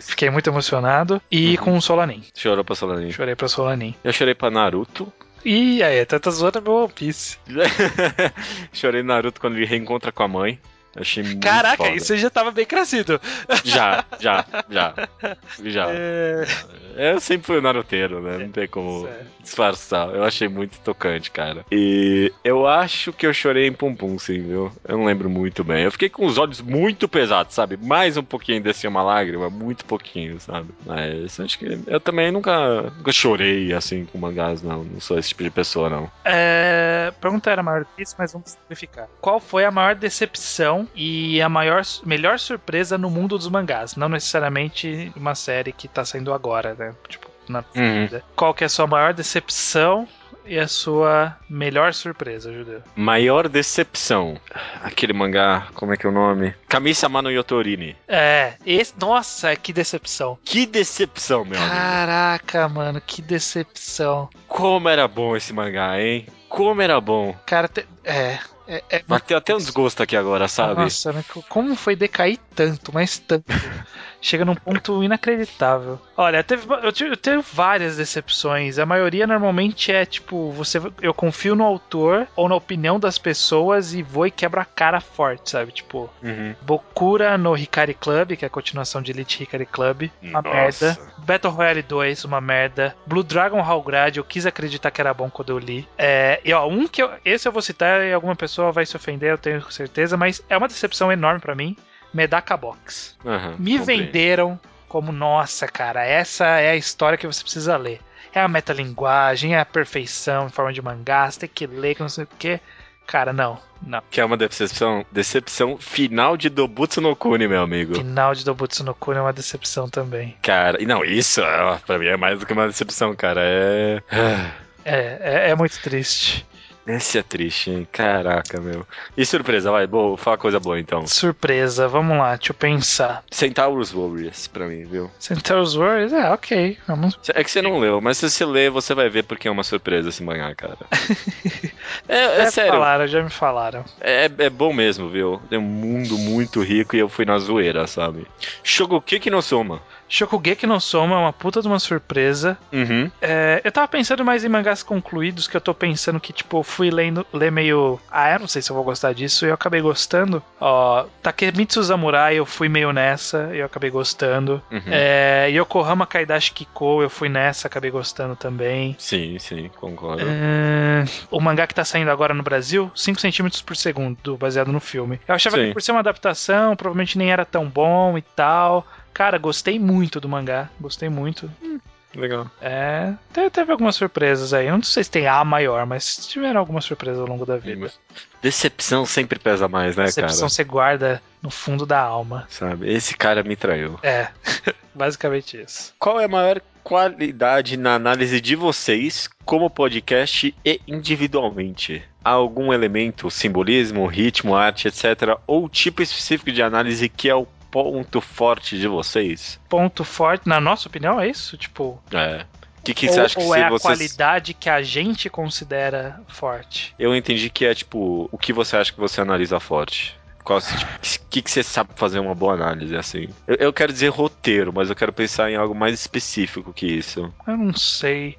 Fiquei muito emocionado. E uhum. com o Solanin. Chorou pra Solanin. Chorei pra Solanin. Eu chorei pra Naruto. Ih, aí, tá, tá zoando meu One Piece. *laughs* Chorei Naruto quando ele reencontra com a mãe. Achei muito Caraca, foda. isso já tava bem crescido. Já, já, já. *laughs* Já. É... Eu sempre fui o naruteiro, né? Não tem como disfarçar. Eu achei muito tocante, cara. E eu acho que eu chorei em Pum Pum, sim, viu? Eu não lembro muito bem. Eu fiquei com os olhos muito pesados, sabe? Mais um pouquinho descia uma lágrima, muito pouquinho, sabe? Mas acho que eu também nunca, nunca chorei assim com mangás, não. Não sou esse tipo de pessoa, não. É... Pergunta era maior que isso, mas vamos simplificar. Qual foi a maior decepção e a maior, melhor surpresa no mundo dos mangás? Não necessariamente uma série que tá saindo agora, né? Tipo, na uhum. vida. Qual que é a sua maior decepção e a sua melhor surpresa, Judeu? Maior decepção. Aquele mangá, como é que é o nome? Kamisama no Yotorini. É, esse, nossa, que decepção. Que decepção, meu Caraca, amigo. mano, que decepção. Como era bom esse mangá, hein? Como era bom. Cara, te, é, é, é Bateu até um desgosto aqui agora, sabe? Nossa, como foi decair tanto, mas tanto *laughs* chega num ponto inacreditável. Olha, teve, eu, tive, eu tive várias decepções. A maioria normalmente é tipo, você, eu confio no autor ou na opinião das pessoas e vou e quebro a cara forte, sabe? Tipo, uhum. Bokura no Hikari Club, que é a continuação de Elite Hikari Club, uma Nossa. merda. Battle Royale 2, uma merda. Blue Dragon Hallgrad, eu quis acreditar que era bom quando eu li. É, e ó, um que eu, esse eu vou citar e alguma pessoa vai se ofender, eu tenho certeza, mas é uma decepção enorme para mim. Medaka Box. Uhum, Me venderam como, nossa, cara, essa é a história que você precisa ler. É a metalinguagem, é a perfeição em forma de mangá, você tem que ler, que não sei o quê. Cara, não. Não. Que é uma decepção, decepção final de Dobutsu no Kuni, meu amigo. Final de Dobutsu no Kuni é uma decepção também. Cara, e não, isso pra mim é mais do que uma decepção, cara. É. *sighs* É, é, é muito triste. Esse é triste, hein? Caraca, meu. E surpresa, vai, boa, fala coisa boa então. Surpresa, vamos lá, deixa eu pensar. Centaurus Warriors pra mim, viu? Centaurus Warriors, é, ok. Vamos. É que você não leu, mas se você ler, você vai ver porque é uma surpresa esse mangá, cara. *laughs* é, é já sério. Falaram, já me falaram. É, é bom mesmo, viu? É um mundo muito rico e eu fui na zoeira, sabe? Shogukiki no Soma. Shokugeki no Soma é uma puta de uma surpresa. Uhum. É, eu tava pensando mais em mangás concluídos, que eu tô pensando que, tipo, eu fui lendo, ler meio. Ah, eu não sei se eu vou gostar disso, e eu acabei gostando. Ó, Takemitsu Samurai, eu fui meio nessa, e eu acabei gostando. Uhum. É, Yokohama Kaidashi Kiko, eu fui nessa, acabei gostando também. Sim, sim, concordo. É, o mangá que tá saindo agora no Brasil, 5 centímetros por segundo, baseado no filme. Eu achava Sim. que por ser uma adaptação, provavelmente nem era tão bom e tal. Cara, gostei muito do mangá, gostei muito. Legal. É, te- teve algumas surpresas aí. Não sei se tem a maior, mas tiveram algumas surpresas ao longo da vida. Decepção sempre pesa mais, né, Decepção cara? você guarda no fundo da alma. Sabe? Esse cara me traiu. É, *laughs* basicamente isso. Qual é a maior qualidade na análise de vocês como podcast e individualmente? Há algum elemento, simbolismo, ritmo, arte, etc., ou tipo específico de análise que é o ponto forte de vocês? Ponto forte, na nossa opinião, é isso? Tipo, É. O que, que ou, você acha que ou é a vocês... qualidade que a gente considera forte? Eu entendi que é tipo, o que você acha que você analisa forte? Qual, o que, que você sabe fazer uma boa análise, assim? Eu, eu quero dizer roteiro, mas eu quero pensar em algo mais específico que isso. Eu não sei.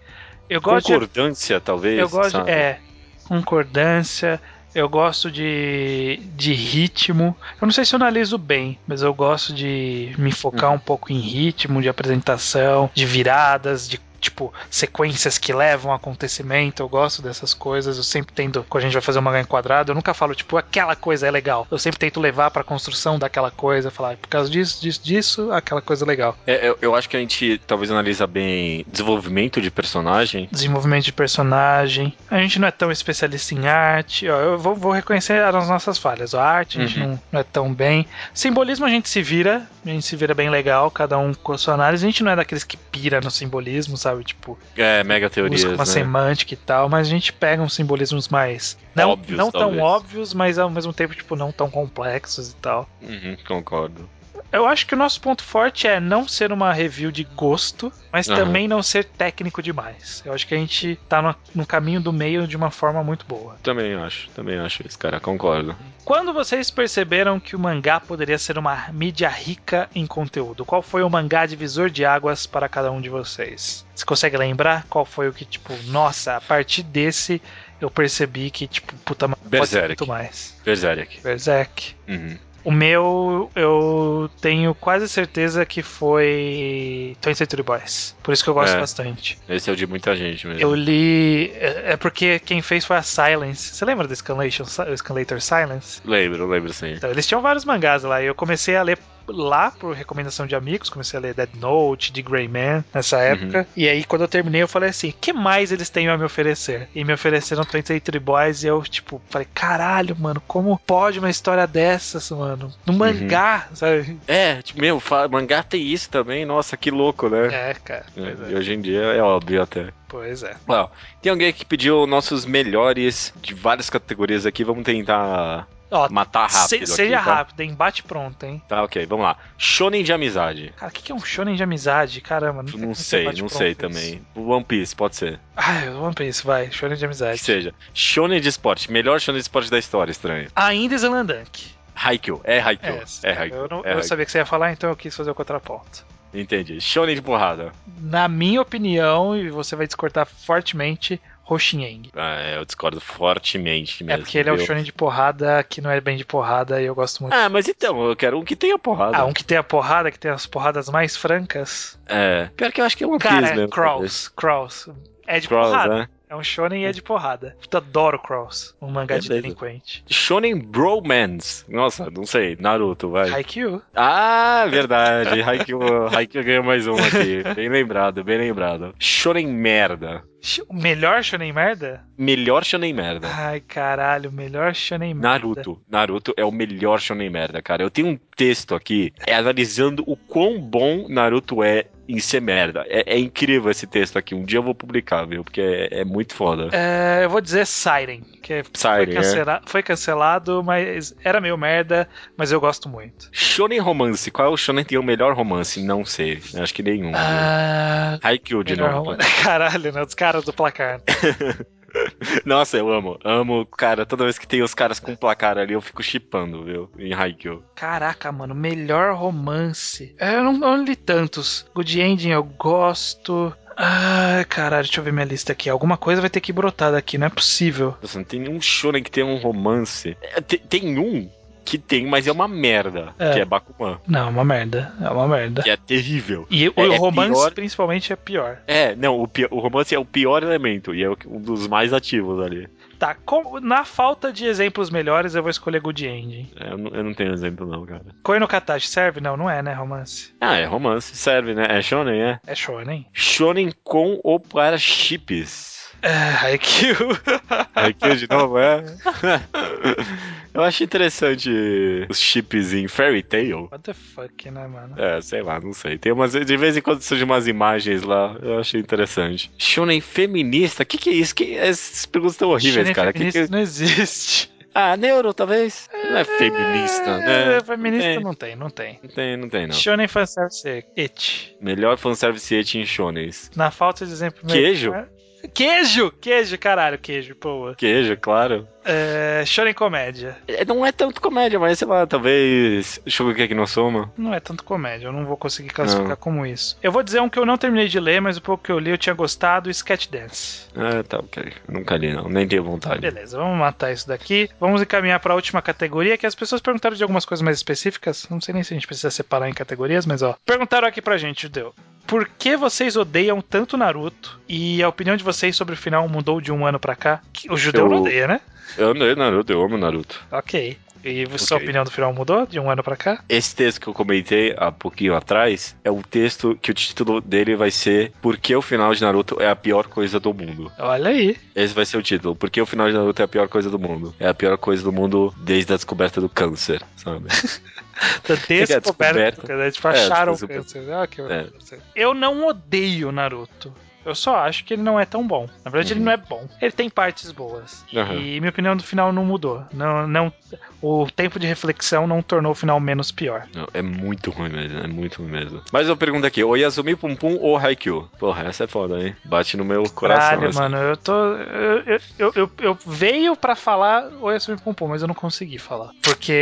Eu gosto de Concordância, talvez? Eu gosto de. É. Concordância. Eu gosto de, de ritmo. Eu não sei se eu analiso bem, mas eu gosto de me focar Uhum. um pouco em ritmo, de apresentação, de viradas, de tipo sequências que levam a acontecimento. Eu gosto dessas coisas. Eu sempre tento, quando a gente vai fazer um mangá enquadrado, eu nunca falo tipo aquela coisa é legal. Eu sempre tento levar pra construção daquela coisa, falar por causa disso, disso, disso, aquela coisa é legal. É, eu, eu acho que a gente talvez analisa bem desenvolvimento de personagem. desenvolvimento de personagem. A gente não é tão especialista em arte. Ó, eu vou, vou reconhecer as nossas falhas. A arte a gente Uhum. não, não é tão bem. Simbolismo a gente se vira. A gente se vira bem legal, cada um com a sua análise. A gente não é daqueles que pira no simbolismo, sabe? Tipo, É, mega teorias, busca uma né? semântica e tal, mas a gente pega uns simbolismos mais. Não, Óbvios, não tão óbvios, mas ao mesmo tempo, tipo, não tão complexos e tal. Uhum, concordo. Eu acho que o nosso ponto forte é não ser uma review de gosto, mas Aham. também não ser técnico demais. Eu acho que a gente tá no, no caminho do meio de uma forma muito boa. Também acho, também acho isso, cara, concordo. Quando vocês perceberam que o mangá poderia ser uma mídia rica em conteúdo? Qual foi o mangá divisor de águas para cada um de vocês? Você consegue lembrar qual foi o que, tipo, nossa, a partir desse eu percebi que, tipo, puta, pode ser Berserk. muito mais. Berserk. Berserk. Uhum. O meu, eu tenho quase certeza que foi Toy Century Boys. Por isso que eu gosto É. bastante. Esse é o de muita gente mesmo. Eu li. É é porque quem fez foi a Silence. Você lembra do Scanlation, o Scanlator Silence? Lembro, lembro sim. Então, eles tinham vários mangás lá. E eu comecei a ler lá por recomendação de amigos. Comecei a ler Dead Note, de Grey Man nessa época. E aí, quando eu terminei, eu falei assim: que mais eles têm a me oferecer? E me ofereceram 23 Boys. E eu, tipo, falei: caralho, mano, como pode uma história dessas, mano? No mangá, sabe? É, tipo, meu, mangá tem isso também, nossa, que louco, né? É, cara. É, Pois E é. hoje em dia é óbvio até. Pois é. Uau. Tem alguém que pediu nossos melhores de várias categorias aqui, vamos tentar Ó, matar rápido se- aqui, seja tá? rápido, hein? Bate pronto, hein? Tá, ok, vamos lá. Shonen de amizade. Cara, o que que é um shonen de amizade? Caramba, não, Não como ser sei, não sei também. One Piece, pode ser. Ai, One Piece, vai. Shonen de Que amizade. seja. Shonen de esporte. Melhor shonen de esporte da história, estranho. Ainda Zelandank. Haikyuu. É Haikyuu. É, É, Haikyuu. eu, não- é eu Haikyuu. sabia que você ia falar, então eu quis fazer o contraponto. Entendi. Shonen de porrada. Na minha opinião, e você vai discordar fortemente, Hoshieng. Ah, é, eu discordo fortemente mesmo. É porque ele é o viu? shonen de porrada que não é bem de porrada e eu gosto muito. Ah, mas então, eu quero um que tenha porrada. Ah, um que tem a porrada, que tem as porradas mais francas. É. Pior que eu acho que é Piece Cara, é mesmo. Cross. Cross. É de porrada. né? É um shonen e é de porrada. Eu adoro Cross, um mangá de Beleza. delinquente. Shonen Bromance. Nossa, não sei. Naruto, vai. Haikyuu. Ah, verdade. Haikyuu, Haikyuu ganhou mais um aqui. Bem lembrado, bem lembrado. Shonen merda. O melhor shonen merda? Melhor shonen merda. Ai, caralho, melhor shonen merda. Naruto. Naruto é o melhor shonen merda, cara. Eu tenho um texto aqui é, analisando o quão bom Naruto é em ser merda. É, é, incrível esse texto aqui. Um dia eu vou publicar, viu? Porque é, é muito foda. É, eu vou dizer Siren, que Siren, foi, cancela foi, cancelado, mas era meio merda, mas eu gosto muito. Shonen romance. Qual é o shonen que tem o melhor romance? Não sei. Acho que nenhum. Uh... Haikyuu de novo. *laughs* Caralho, né? Os caras do placar. *laughs* Nossa, eu amo. Amo, cara, toda vez que tem os caras com placar ali, eu fico chipando, viu? Em Haikyuu. Caraca, mano, melhor romance. É, eu não, não li tantos. Good Ending eu gosto. Ah, caralho, deixa eu ver minha lista aqui. Alguma coisa vai ter que brotar daqui, não é possível. Nossa, não tem nenhum shonen que tenha um romance. É, tem, tem um que tem, mas é uma merda, é. que é Bakuman. Não, é uma merda. É uma merda. Que é terrível. E é, o é romance, pior... principalmente, é pior. É, não, o, o romance é o pior elemento e é um dos mais ativos ali. Tá, com, na falta de exemplos melhores, eu vou escolher Good Ending. É, eu, não, eu não tenho exemplo, não, cara. Koi no Katachi serve? Não, não é, né, romance? Ah, é romance, serve, né? É shonen, é? É shonen. Shonen com ou para chips. É, Haikyuu. Haikyuu de novo, é? *laughs* Eu acho interessante os chips em Fairy Tail. What the fuck, né, mano? É, sei lá, não sei. Tem umas, de vez em quando surgem umas imagens lá, eu achei interessante. Shonen feminista? O que, que é isso? Que, essas perguntas estão horríveis, Shonen cara. Feminista que que... não existe. Ah, neuro, talvez? Não é feminista, né? É, feminista não tem, não tem. Não tem, não tem, não. Shonen fanservice it. Melhor fanservice it em shonens. Na falta de exemplo... Queijo? Melhor... Queijo! Queijo, caralho, queijo, pô. Queijo, claro. É, em comédia. É, não é tanto comédia, mas sei lá, talvez Shogugeki no Soma. Não é tanto comédia, eu não vou conseguir classificar não. como isso. Eu vou dizer um que eu não terminei de ler, mas o pouco que eu li eu tinha gostado, Sketch Dance. Ah, tá, ok. Nunca li não, nem tenho vontade. Beleza, vamos matar isso daqui. Vamos encaminhar para a última categoria, que as pessoas perguntaram de algumas coisas mais específicas. Não sei nem se a gente precisa separar em categorias, mas ó. Perguntaram aqui pra gente, Judeu. Por que vocês odeiam tanto Naruto? E a opinião de vocês sobre o final mudou de um ano pra cá? O Judeu eu... não odeia, né? Eu odeio Naruto, eu amo Naruto. Ok. E sua okay. opinião do final mudou de um ano para cá? Esse texto que eu comentei há pouquinho atrás é um texto que o título dele vai ser Por que o final de Naruto é a pior coisa do mundo? Olha aí. Esse vai ser o título. Por que o final de Naruto é a pior coisa do mundo? É a pior coisa do mundo desde a descoberta do câncer, sabe? *laughs* da *laughs* descoberta. É, tipo, acharam é, o câncer. Ah, que... é. Eu não odeio Naruto. Eu só acho que ele não é tão bom. Na verdade, uhum. ele não é bom. Ele tem partes boas. Uhum. E minha opinião do final não mudou. Não, não, o tempo de reflexão não tornou o final menos pior. Não, é muito ruim mesmo, é muito ruim mesmo. Mas eu pergunto aqui, o Yasumi Pum Pum ou Haikyuu? Porra, essa é foda, hein? Bate no meu coração. Caralho, mano, eu tô... Eu, eu, eu, eu, eu veio pra falar o Yasumi Pum Pum, mas eu não consegui falar. Porque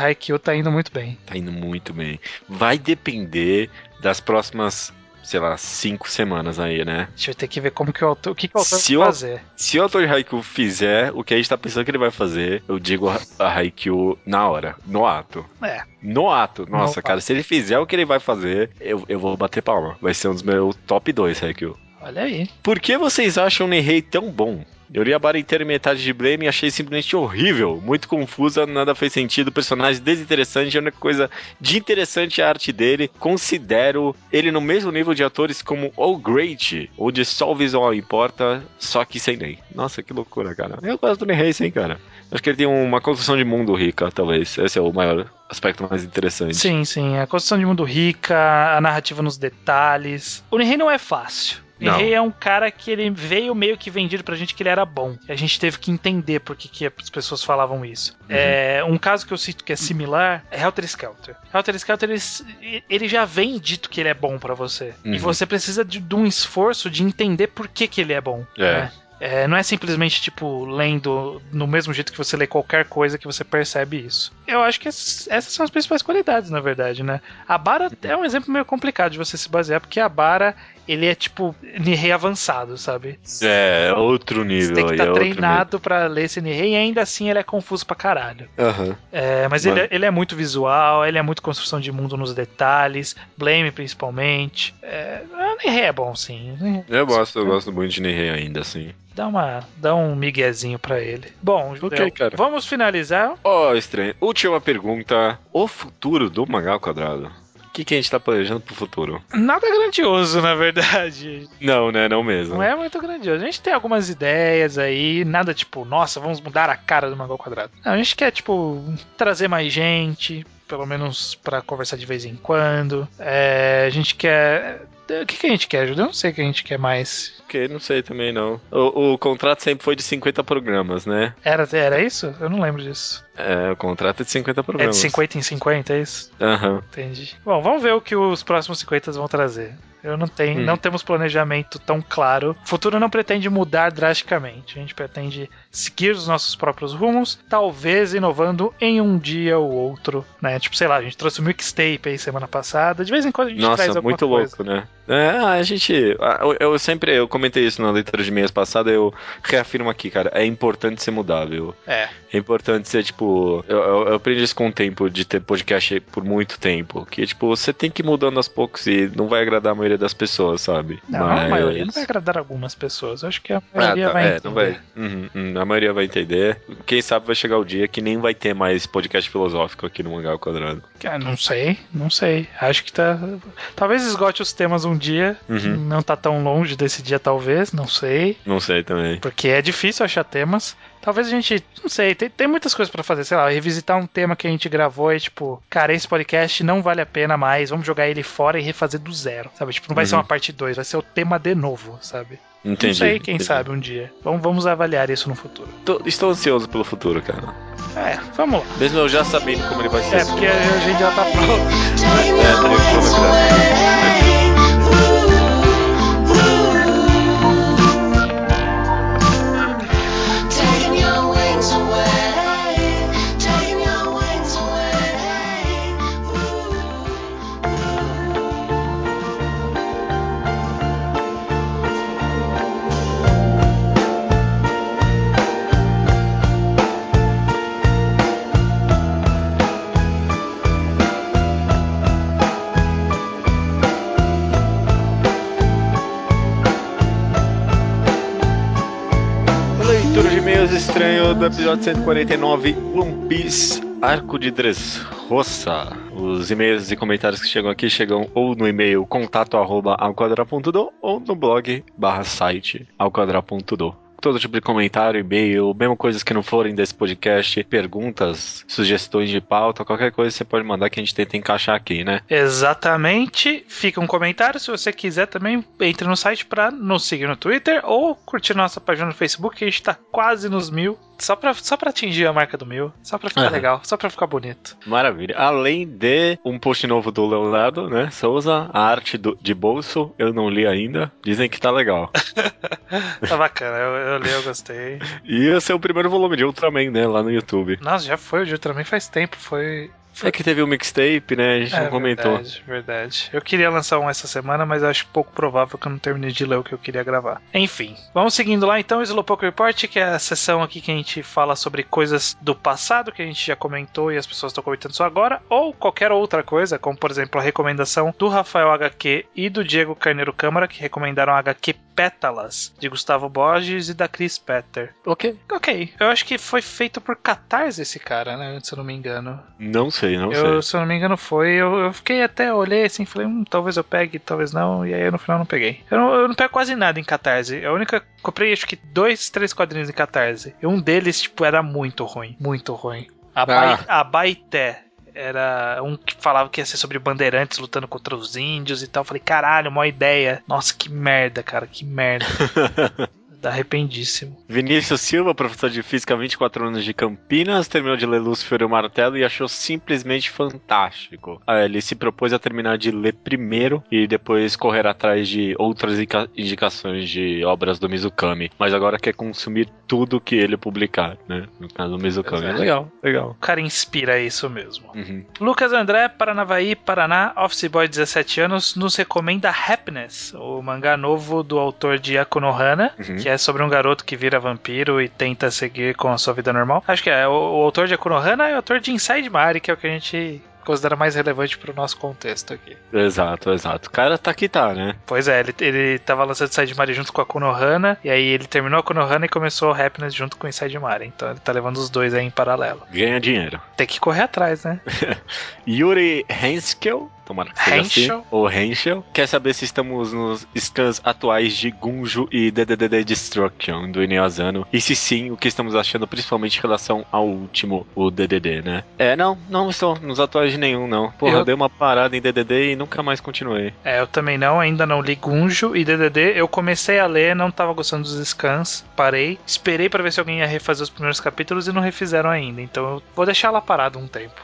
Haikyuu tá indo muito bem. Tá indo muito bem. Vai depender das próximas sei lá, cinco semanas aí, né? Deixa eu ter que ver como que o autor, o que, que o autor se vai fazer. Se o autor de Haikyuu fizer o que a gente tá pensando que ele vai fazer, eu digo a Haikyuu na hora, no ato. É. No ato. Nossa, no cara, ato. se ele fizer o que ele vai fazer, eu, eu vou bater palma. Vai ser um dos meus top 2 Haikyuu. Olha aí. Por que vocês acham o Nehei tão bom? Eu li a barra inteira e metade de Blame e achei simplesmente horrível, muito confusa, nada fez sentido, personagem desinteressante, a única coisa de interessante é a arte dele. Considero ele no mesmo nível de atores como O Great, onde só o visual importa, só que sem nem. Nossa, que loucura, cara. Eu gosto do Nihei, hein, cara. Acho que ele tem uma construção de mundo rica, talvez. Esse é o maior aspecto mais interessante. Sim, sim. A construção de mundo rica, a narrativa nos detalhes. O Nihei não é fácil. Rei é um cara que ele veio meio que vendido pra gente que ele era bom. A gente teve que entender por que, que as pessoas falavam isso. Uhum. É, um caso que eu cito que é similar é Helter Skelter. Helter Skelter, ele, ele já vem dito que ele é bom para você. Uhum. E você precisa de, de, um esforço de entender por que, que ele é bom. É. Né? É, não é simplesmente, tipo, lendo no mesmo jeito que você lê qualquer coisa que você percebe isso. Eu acho que essas, são as principais qualidades, na verdade, né? A Bara é um exemplo meio complicado de você se basear, porque a Bara, ele é, tipo, Nihei avançado, sabe? É, outro nível. Você tem que estar tá treinado para ler esse Nihei e ainda assim ele é confuso pra caralho. Uhum. É, mas ele, é, ele é muito visual, ele é muito construção de mundo nos detalhes, Blame principalmente. É, Nihei é bom, sim. Eu gosto, eu gosto muito de Nihei ainda, assim dá uma dá um miguezinho para ele. Bom, okay, cara. vamos finalizar. Ó, oh, estranho. Última pergunta. O futuro do Magal Quadrado? que, que a gente tá planejando pro futuro? Nada grandioso, na verdade. Não, né? Não mesmo. Não é muito grandioso. A gente tem algumas ideias aí, nada tipo, nossa, vamos mudar a cara do Mangal Quadrado. Não, a gente quer, tipo, trazer mais gente, pelo menos para conversar de vez em quando. É, a gente quer. O que, que a gente quer, Júlio? Eu não sei o que a gente quer mais. Ok, não sei também não. O, o contrato sempre foi de 50 programas, né? Era, era isso? Eu não lembro disso. É, o contrato é de 50 É de programas. 50 em 50, é isso? Aham. Entendi. Bom, vamos ver o que os próximos 50 vão trazer. Eu não tenho, Hum. não temos planejamento tão claro. O futuro não pretende mudar drasticamente. A gente pretende seguir os nossos próprios rumos, talvez inovando em um dia ou outro, né? Tipo, sei lá, a gente trouxe o mixtape aí semana passada. De vez em quando a gente traz Nossa, alguma muito coisa. louco, né? É, a gente. Eu, eu sempre eu comentei isso na leitura de meias passada, eu reafirmo aqui, cara. É importante ser mudável. É. É importante ser, tipo. Eu, eu- eu aprendi isso com o tempo de ter podcast por muito tempo. Que, tipo, você tem que ir mudando aos poucos e não vai agradar a maioria das pessoas, sabe? Não, a maioria não vai agradar algumas pessoas. Eu acho que a Ah, maioria tá, vai é, entender. não vai. Uhum, uhum, a maioria vai entender. Quem sabe vai chegar o dia que nem vai ter mais podcast filosófico aqui no Mangá ao Quadrado. Ah, não sei, não sei. Acho que tá. Talvez esgote os temas um dia. Uhum. Não tá tão longe desse dia, talvez, não sei. Não sei também. Porque é difícil achar temas. Talvez a gente, não sei, tem, tem muitas coisas pra fazer, sei lá, revisitar um tema que a gente gravou e tipo, cara, esse podcast não vale a pena mais, vamos jogar ele fora e refazer do zero, sabe? Tipo, não vai ser Uhum. uma parte 2, vai ser o tema de novo, sabe? Entendi. não sei, quem entendi. sabe um dia. Vamos, vamos avaliar isso no futuro. Tô- estou ansioso pelo futuro, cara. É, vamos lá. Mesmo eu já sabendo como ele vai ser. É, porque a gente já tá pronto. É, tá estranho do episódio 149, One Piece, Arco de Dressrosa. Os e-mails e comentários que chegam aqui chegam ou no e-mail contato arroba ou no blog barra site alquadra.do. Todo tipo de comentário, e-mail, mesmo coisas que não forem desse podcast, perguntas, sugestões de pauta, qualquer coisa você pode mandar que a gente tenta encaixar aqui, né? Exatamente. Fica um comentário. Se você quiser também, entre no site pra nos seguir no Twitter ou curtir nossa página no Facebook, que a gente tá quase nos mil. Só pra, só pra atingir a marca do mil. Só pra ficar Aham. legal. Só pra ficar bonito. Maravilha. Além de um post novo do Leonardo, né? Souza, a arte do- de bolso, eu não li ainda. Dizem que tá legal. *laughs* Tá bacana. Eu, eu li, eu gostei. E esse é o primeiro volume de Ultraman, né? Lá no YouTube. Nossa, já foi. O de Ultraman faz tempo. Foi. É que teve o mixtape, né? A gente É, não comentou. Verdade, verdade. Eu queria lançar um essa semana, mas acho pouco provável que eu não termine de ler o que eu queria gravar. Enfim, vamos seguindo lá então, Slowpoke Report, que é a sessão aqui que a gente fala sobre coisas do passado que a gente já comentou e as pessoas estão comentando só agora, ou qualquer outra coisa, como por exemplo a recomendação do Rafael HQ e do Diego Carneiro Câmara, que recomendaram a HQ Pétalas, de Gustavo Borges e da Chris Petter. Ok. Ok, eu acho que foi feito por Catarse esse cara, né? Se eu não me engano. Não sei, não Eu, sei. se eu não me engano, foi. Eu, eu fiquei até, olhei assim, falei, hum, talvez eu pegue, talvez não. E aí no final não peguei. Eu não, eu não pego quase nada em Catarse. A única. Comprei acho que dois, três quadrinhos em Catarse. E um deles, tipo, era muito ruim. Muito ruim. A, Bai, a Baité. Era um que falava que ia ser sobre bandeirantes lutando contra os índios e tal. Eu falei, caralho, uma ideia. Nossa, que merda, cara, que merda. *laughs* Tá arrependíssimo. Vinícius Silva, professor de física, 24 anos de Campinas, terminou de ler Lúcifer e o Martelo e achou simplesmente fantástico. Ah, Ele se propôs a terminar de ler primeiro e depois correr atrás de outras indica- indicações de obras do Mizukami, mas agora quer consumir tudo que ele publicar, né? No caso do Mizukami. Exato. Legal, legal. O cara inspira isso mesmo. Uhum. Lucas André, Paranavaí, Paraná, Office Boy, 17 anos, nos recomenda Happiness, o mangá novo do autor de Akonohana, Uhum. Que é sobre um garoto que vira vampiro e tenta seguir com a sua vida normal. Acho que é. O, o autor de Akonohana é o autor de Inside Mari, que é o que a gente considera mais relevante pro nosso contexto aqui. Exato, exato. O cara tá que tá, né? Pois é, ele, ele tava lançando Inside Mari junto com a Konohana, e aí ele terminou a Konohana e começou o Happiness junto com Inside Mari. Então ele tá levando os dois aí em paralelo. Ganha dinheiro. Tem que correr atrás, né? *laughs* Yuri Henskel, tomara que seja assim. Ou Henschel. Quer saber se estamos nos scans atuais de Gunjo e DDD Destruction do Ineazano. E se sim, o que estamos achando, principalmente em relação ao último, o DDD, né? É, não, não estou nos atuais de nenhum, não. Porra, Eu- eu dei uma parada em DDD e nunca mais continuei. É, eu também não, ainda não li Gunjo e DDD. Eu comecei a ler, não tava gostando dos scans, parei. Esperei pra ver se alguém ia refazer os primeiros capítulos e não refizeram ainda. Então eu vou deixar lá parado um tempo.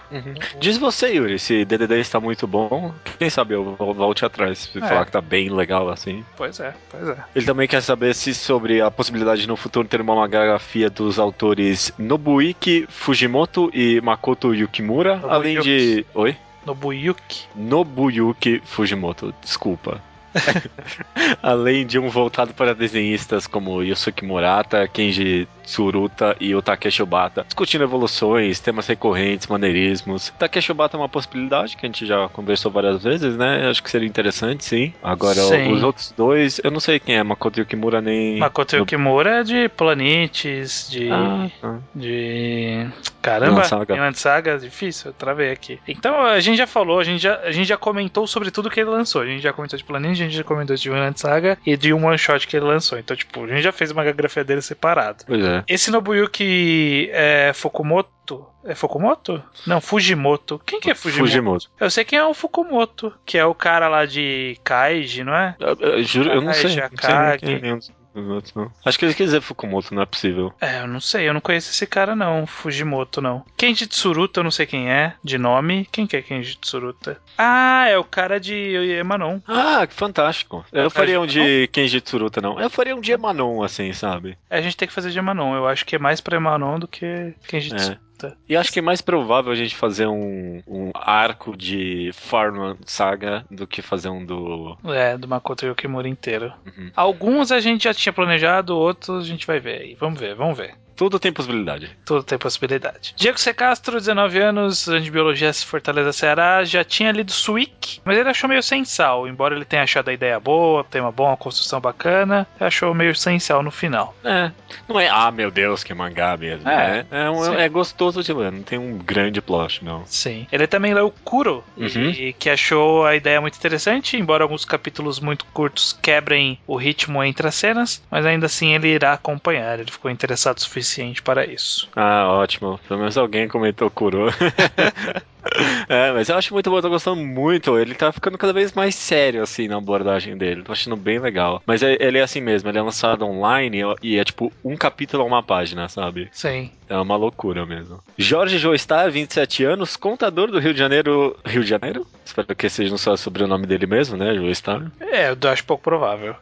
Diz você, Yuri, se DDD está muito bom, quem sabe eu vol- volte atrás, se É. falar que tá bem legal assim. Pois é, pois é. Ele também quer saber se sobre a possibilidade de no futuro ter uma monografia dos autores Nobuiki Fujimoto e Makoto Yukimura, Nobuyuki. além de... Oi? Nobuyuki. Nobuyuki Fujimoto, desculpa. *laughs* *laughs* Além de um voltado para desenhistas como Yosuke Murata, Kenji Tsuruta e o Takeshi Obata, discutindo evoluções, temas recorrentes, maneirismos. Takeshi Obata é uma possibilidade que a gente já conversou várias vezes, né? Acho que seria interessante, sim. Agora, Sim. os outros dois, eu não sei quem é, Makoto Yukimura nem... Makoto Yukimura é de Planetes, de. Ah, tá. De. Caramba, Vinland Saga. Saga, difícil, eu travei aqui. Então a gente já falou, a gente já, a gente já comentou sobre tudo que ele lançou. A gente já comentou de Planet, a gente já comentou de Vinland Saga e de um one shot que ele lançou. Então, tipo, a gente já fez uma grafia dele separado. Pois é. Esse Nobuyuki é Fukumoto. É Fukumoto? Não, Fujimoto. Quem que é Fujimoto? Fujimoto. Eu sei quem é o Fukumoto, que é o cara lá de Kaiji, não é? Eu, eu juro, eu não sei. Takeshi Não sei é outros, não. Acho que ele quer dizer Fukumoto, não é possível. É, eu não sei, eu não conheço esse cara não, Fujimoto não. Kenji Tsuruta, eu não sei quem é, de nome. Quem que é Kenji Tsuruta? Ah, é o cara de Emanon. Ah, que fantástico. Eu Cara faria um de Kenji Tsuruta, não. Eu faria um de Emanon, assim, sabe? É, A gente tem que fazer de Emanon, eu acho que é mais pra Emanon do que Kenji É. Tsuruta. E acho que é mais provável a gente fazer um, um arco de Farman Saga do que fazer um do. É, do Makoto Yukimura inteiro. Uhum. Alguns a gente já tinha planejado, outros a gente vai ver aí. Vamos ver, vamos ver. Tudo tem possibilidade. Tudo tem possibilidade. Diego C. Castro, 19 anos, estudante de biologia Fortaleza, Ceará, já tinha lido Suic, mas ele achou meio sem sal. Embora ele tenha achado a ideia boa, tem uma boa construção bacana, ele achou meio sem sal no final. É. Não é, ah, meu Deus, que mangá mesmo. É, É, é, um- sim. é gostoso de ler, não tem um grande plot, não. Sim. Ele também leu Kuro, Uhum. e que achou a ideia muito interessante, embora alguns capítulos muito curtos quebrem o ritmo entre as cenas, mas ainda assim ele irá acompanhar. Ele ficou interessado o suficiente para isso. Ah, ótimo. Pelo menos alguém comentou Kuro. *laughs* é, mas eu acho muito bom, eu tô gostando muito. Ele tá ficando cada vez mais sério, assim, na abordagem dele. Tô achando bem legal. Mas é- ele é assim mesmo, ele é lançado online e é tipo um capítulo a uma página, sabe? Sim. É uma loucura mesmo. Jorge Joestar, 27 anos, contador do Rio de Janeiro. Rio de Janeiro? Espero que seja só o sobrenome dele mesmo, né? Joestar. É, eu acho pouco provável.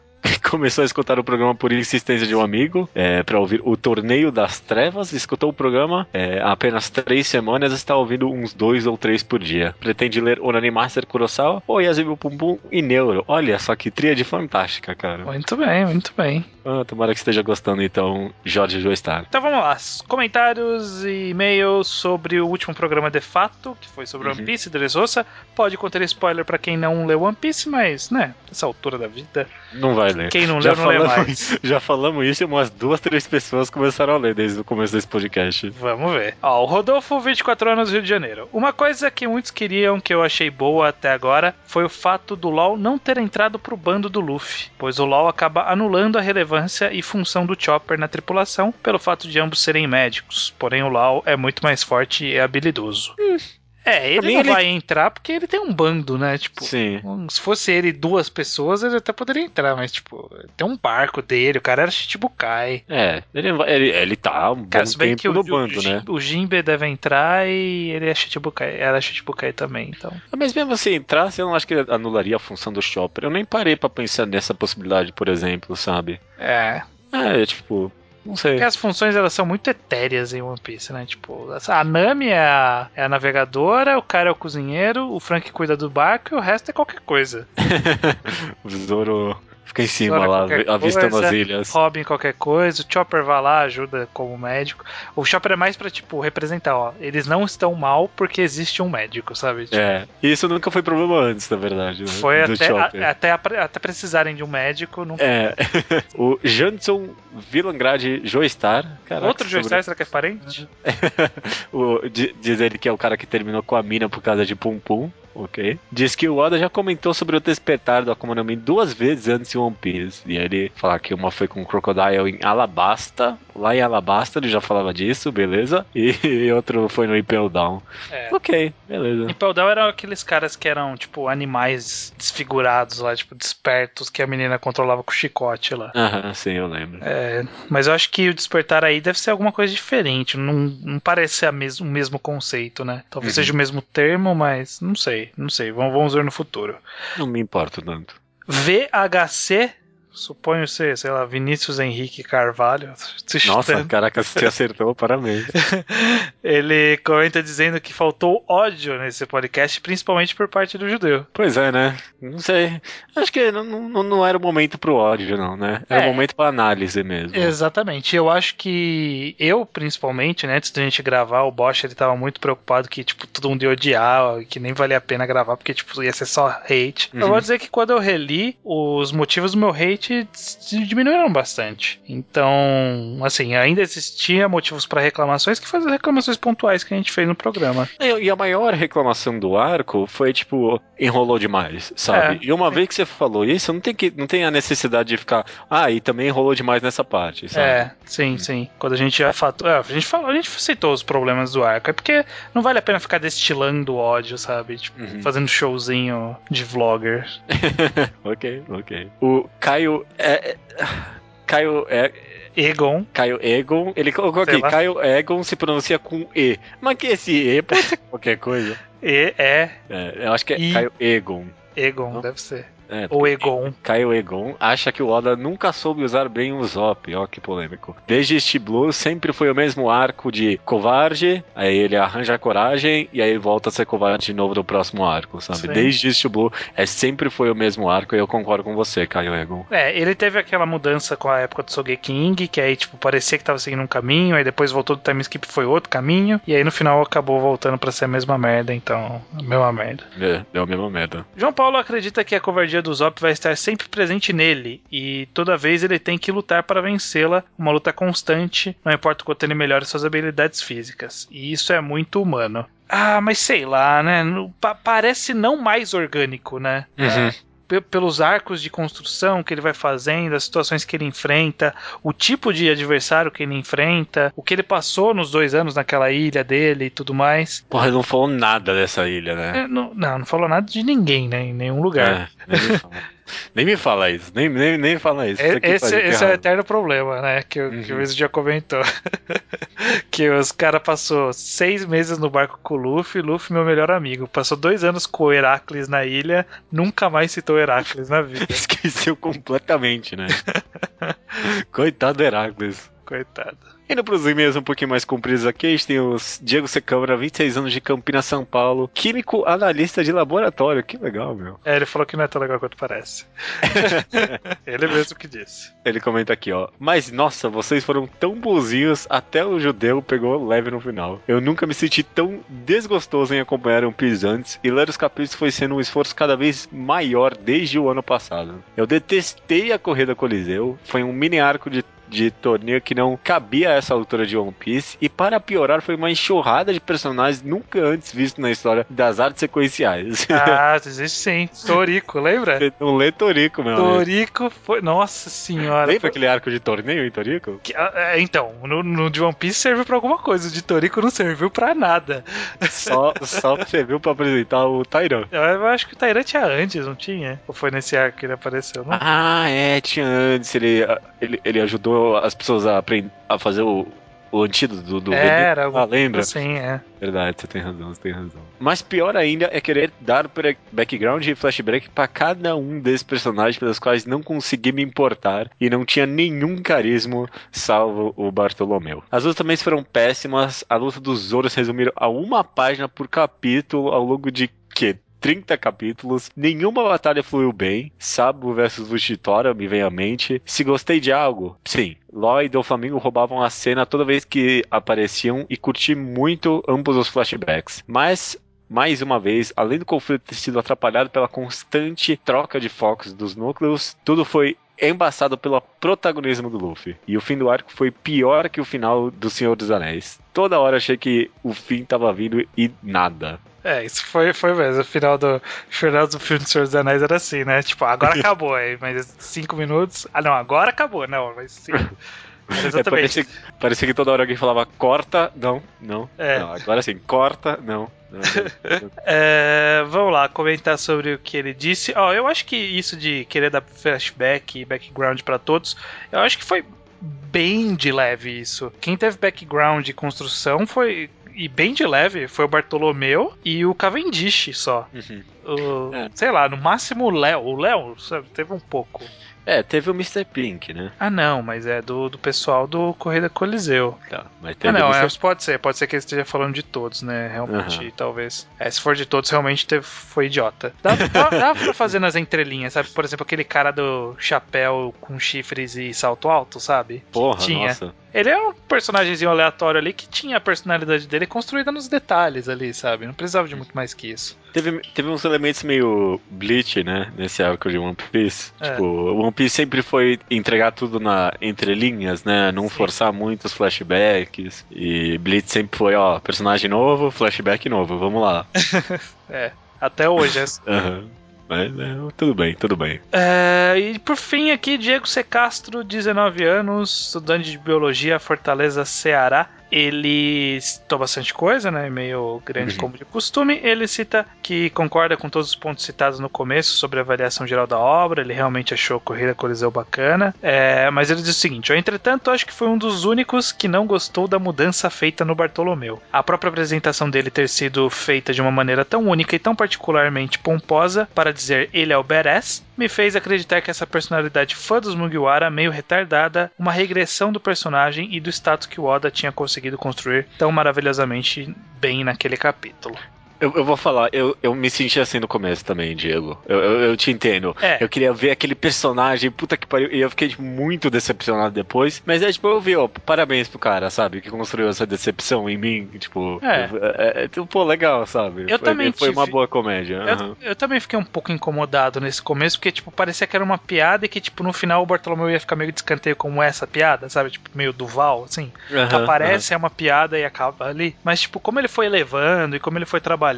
*laughs* Começou a escutar o programa por insistência de um amigo, é, para ouvir o Torneio das Trevas. Escutou o programa é, há apenas três semanas e está ouvindo uns dois ou três por dia. Pretende ler Onani Master Kurosawa, Oyazumi Pum Pum e Neuro. Olha só que tríade fantástica, cara. Muito bem, muito bem. Ah, tomara que esteja gostando então, Jorge Joestar. Então vamos lá, comentários e e-mails sobre o último programa de fato, que foi sobre Uhum. One Piece, Dressrosa. Pode conter spoiler pra quem não leu One Piece, mas, né, nessa altura da vida, Não vai ler. Quem não Já leu não lê falamos- mais. *laughs* Já falamos isso e umas duas, três pessoas começaram a ler desde o começo desse podcast. Vamos ver. Ó, o Rodolfo, 24 anos, Rio de Janeiro. Uma coisa que muitos queriam, que eu achei boa até agora, foi o fato do LoL não ter entrado pro bando do Luffy, pois o LoL acaba anulando a relevância e função do Chopper na tripulação pelo fato de ambos serem médicos. Porém, o LoL é muito mais forte e habilidoso. É, ele não ele- vai entrar porque ele tem um bando, né? Tipo, Sim. se fosse ele e duas pessoas, ele até poderia entrar, mas, tipo, tem um barco dele, o cara era Shichibukai. É, ele, ele, ele tá um Cara, bom tempo o, no bando, o, né? o Jinbe deve entrar e ele é Shichibukai, era Shichibukai também, então. Mas mesmo se entrasse, eu não acho que ele anularia a função do Chopper. Eu nem parei pra pensar nessa possibilidade, por exemplo, sabe? É. É, tipo, não sei. Porque as funções elas são muito etéreas em One Piece, né? Tipo, a Nami é a, é a navegadora, o cara é o cozinheiro, o Frank cuida do barco e o resto é qualquer coisa. *laughs* o Zoro fica em cima é lá, avistando coisa, as ilhas. Robin qualquer coisa, o Chopper vai lá, ajuda como médico. O Chopper é mais pra, tipo, representar, ó, eles não estão mal porque existe um médico, sabe? Tipo, É, e isso nunca foi problema antes, na verdade. Né? Foi até, a- até, até precisarem de um médico, não É, *laughs* o Janson Villangrade Joestar. Caraca, Outro sobre- Joestar, será que é parente? *laughs* o, di- diz ele que é o cara que terminou com a mina por causa de Pum Pum. Ok. Diz que o Oda já comentou sobre o despertar do Akuma no Mi duas vezes antes de One Piece. E aí ele fala que uma foi com o Crocodile em Alabasta. Lá em Alabasta ele já falava disso, beleza. E *laughs* outro foi no Impel Down. É. Ok, beleza. Impel Down eram aqueles caras que eram, tipo, animais desfigurados lá, tipo, despertos, que a menina controlava com o chicote lá. Aham, sim, eu lembro. É, mas eu acho que o despertar aí deve ser alguma coisa diferente. Não, não parece ser a mes o mesmo conceito, né? Talvez Uhum. seja o mesmo termo, mas não sei, não sei. Vamos, vamos ver no futuro. Não me importo tanto. VHC, suponho ser, sei lá, Vinícius Henrique Carvalho. *laughs* Nossa, caraca, você acertou, parabéns. *laughs* Ele comenta dizendo que faltou ódio nesse podcast, principalmente por parte do judeu. Pois é, né? Não sei. Acho que não, não, não era o momento pro ódio, não, né? Era o É. momento pra análise mesmo. Exatamente. Eu acho que eu, principalmente, né, antes da gente gravar, o Bosch ele tava muito preocupado que, tipo, todo mundo ia odiar, que nem valia a pena gravar, porque, tipo, ia ser só hate. Eu Uhum. vou dizer que quando eu reli, os motivos do meu hate s- diminuíram bastante. Então, assim, ainda existia motivos para reclamações, que foram as reclamações pontuais que a gente fez no programa. E e a maior reclamação do arco foi, tipo, enrolou demais, sabe? É, e uma sim. vez que você falou isso, não tem, que, não tem a necessidade de ficar, ah, e também enrolou demais nessa parte, sabe? É, sim, sim. Quando a gente já fatou. é, a gente falou, a gente citou os problemas do arco. É porque não vale a pena ficar destilando ódio, sabe? Tipo, Uhum. fazendo showzinho de vlogger. *laughs* ok, ok. O Caio. É, é- Caio é. Egon. Caio Egon, ele colocou Sei aqui, lá. Caio Egon se pronuncia com E. Mas que esse E pode ser *laughs* qualquer coisa. E é É, eu acho que é I. Caio Egon. Egon, Não? deve ser. É, Ou Egon. Caio Egon acha que o Oda nunca soube usar bem o Zop, ó que polêmico. Desde este Blue sempre foi o mesmo arco de covarde, aí ele arranja a coragem e aí volta a ser covarde de novo no próximo arco, sabe? Sim. Desde este Blue é sempre foi o mesmo arco e eu concordo com você, Caio Egon. É, ele teve aquela mudança com a época do Sogeking, que aí, tipo, parecia que tava seguindo um caminho, aí depois voltou do time skip foi outro caminho, e aí no final acabou voltando pra ser a mesma merda, então, a mesma merda. É, deu a mesma merda. João Paulo acredita que a covardia do Zop vai estar sempre presente nele e toda vez ele tem que lutar para vencê-la, uma luta constante, não importa o quanto ele melhore suas habilidades físicas. E isso é muito humano. Ah, mas sei lá, né? Parece não mais orgânico, né? Uhum. Pe- Pelos arcos de construção que ele vai fazendo, as situações que ele enfrenta, o tipo de adversário que ele enfrenta, o que ele passou nos dois anos naquela ilha dele e tudo mais. Porra, ele não falou nada dessa ilha, né? É, não, não, não falou nada de ninguém, né? Em nenhum lugar. É, *laughs* nem, me fala. isso, nem, nem, nem fala isso. Puta que Esse, esse é o eterno problema, né? Que, o- que o Uhum. Wiz já comentou. *laughs* que os caras passou seis meses no barco com o Luffy, Luffy meu melhor amigo. Passou dois anos com o Heracles na ilha, nunca mais citou Heracles na vida. *laughs* Esqueceu completamente, né? *laughs* Coitado do Heracles. Coitado. Indo pros e-mails um pouquinho mais compridos aqui, a gente tem os Diego Secâmara, 26 anos de Campinas, São Paulo, químico analista de laboratório. Que legal, meu. É, ele falou que não é tão legal quanto parece. *laughs* ele mesmo que disse. Ele comenta aqui, ó. Mas nossa, vocês foram tão bonzinhos, até o judeu pegou leve no final. Eu nunca me senti tão desgostoso em acompanhar um Piece antes, e ler os capítulos foi sendo um esforço cada vez maior desde o ano passado. Eu detestei a corrida Coliseu, foi um mini arco de de torneio que não cabia a essa altura de One Piece, e para piorar, foi uma enxurrada de personagens nunca antes visto na história das artes sequenciais. *laughs* Ah, existe sim. Torico, lembra? não lê Torico, meu amigo. Torico foi. Nossa senhora. Lembra foi- aquele arco de torneio em Torico? que- ah, é, então, no, no de One Piece serviu pra alguma coisa, o de Torico não serviu pra nada. Só, só serviu pra apresentar o Tairan. Eu acho que o Tyrant tinha antes, não tinha? Ou foi nesse arco que ele apareceu, não? Ah, é, tinha antes. Ele, ele, ele ajudou as pessoas a, aprender, a fazer o, o antídoto do, do Era, veneno. Ah, lembra? Sim, é. Verdade, você tem razão, você tem razão. Mas pior ainda é querer dar background e flashback pra cada um desses personagens pelos quais não consegui me importar e não tinha nenhum carisma, salvo o Bartolomeu. As lutas também foram péssimas, a luta dos Zoro se resumiram a uma página por capítulo ao longo de que 30 capítulos, nenhuma batalha fluiu bem. Sabo versus Vuchitora me vem à mente. Se gostei de algo, sim. Law e Doflamingo roubavam a cena toda vez que apareciam e curti muito ambos os flashbacks. Mas mais uma vez, além do conflito ter sido atrapalhado pela constante troca de focos dos núcleos, tudo foi embaçado pelo protagonismo do Luffy. E o fim do arco foi pior que o final do Senhor dos Anéis. Toda hora achei que o fim tava vindo e nada. É, isso foi, foi mesmo. O final do, final do filme do Senhor dos Anéis era assim, né? Tipo, agora *laughs* acabou aí, mas cinco minutos. Ah, não, agora acabou. Não, mas. *laughs* Era É, Exatamente. parecia, parecia que toda hora alguém falava corta, não, não. É. não agora sim, corta, não. não, não. *laughs* É, vamos lá, comentar sobre o que ele disse. Ó, eu acho que isso de querer dar flashback e background pra todos, eu acho que foi bem de leve isso. Quem teve background e construção foi. E bem de leve foi o Bartolomeu e o Cavendish só. Uhum. O- É. Sei lá, no máximo o Léo. O Léo sabe, teve um pouco. É, teve o Mr. Pink, né? Ah, não, mas é do, do pessoal do Corrida Coliseu. Tá, mas Ah, teve não, o é, Mr. pode ser, pode ser que ele esteja falando de todos, né? Realmente, Aham. talvez. É, se for de todos, realmente teve, foi idiota. Dá, *laughs* dá, dá pra fazer nas entrelinhas, sabe? Por exemplo, aquele cara do chapéu com chifres e salto alto, sabe? Porra, tinha. nossa. Ele é um personagemzinho aleatório ali que tinha a personalidade dele construída nos detalhes ali, sabe? Não precisava de muito mais que isso. Teve, teve uns elementos meio Bleach, né? Nesse arco de One Piece. É. Tipo, One Piece sempre foi entregar tudo na entrelinhas, né? Não Sim. forçar muito os flashbacks. E Bleach sempre foi, ó, personagem novo, flashback novo, vamos lá. *laughs* É, até hoje. *laughs* é assim. Mas é, tudo bem, tudo bem. É, e por fim aqui, Diego C. Castro, 19 anos, estudante de biologia, Fortaleza, Ceará. Ele citou bastante coisa, né? Meio grande Uhum. como de costume. Ele cita que concorda com todos os pontos citados no começo sobre a avaliação geral da obra. Ele realmente achou a Corrida Coliseu bacana. É, mas ele diz o seguinte: entretanto, acho que foi um dos únicos que não gostou da mudança feita no Bartolomeu. A própria apresentação dele ter sido feita de uma maneira tão única e tão particularmente pomposa para dizer ele é o badass, me fez acreditar que essa personalidade fã dos Mugiwara, meio retardada, uma regressão do personagem e do status que o Oda tinha conseguido construir tão maravilhosamente bem naquele capítulo. Eu, eu vou falar, eu, eu me senti assim no começo também, Diego. Eu, eu, eu te entendo. É. Eu queria ver aquele personagem, puta que pariu, e eu fiquei tipo, muito decepcionado depois. Mas é tipo, eu vi, ó, parabéns pro cara, sabe? Que construiu essa decepção em mim. Tipo, É. é, é, tipo, pô, legal, sabe? Eu foi, também Foi uma tive- boa comédia. aham. Eu, eu também fiquei um pouco incomodado nesse começo, porque, tipo, parecia que era uma piada e que, tipo, no final o Bartolomeu ia ficar meio de escanteio como essa piada, sabe? Tipo, meio Duval, assim. Aham, aparece, é uma piada e acaba ali. Mas, tipo, como ele foi levando e como ele foi trabalhando.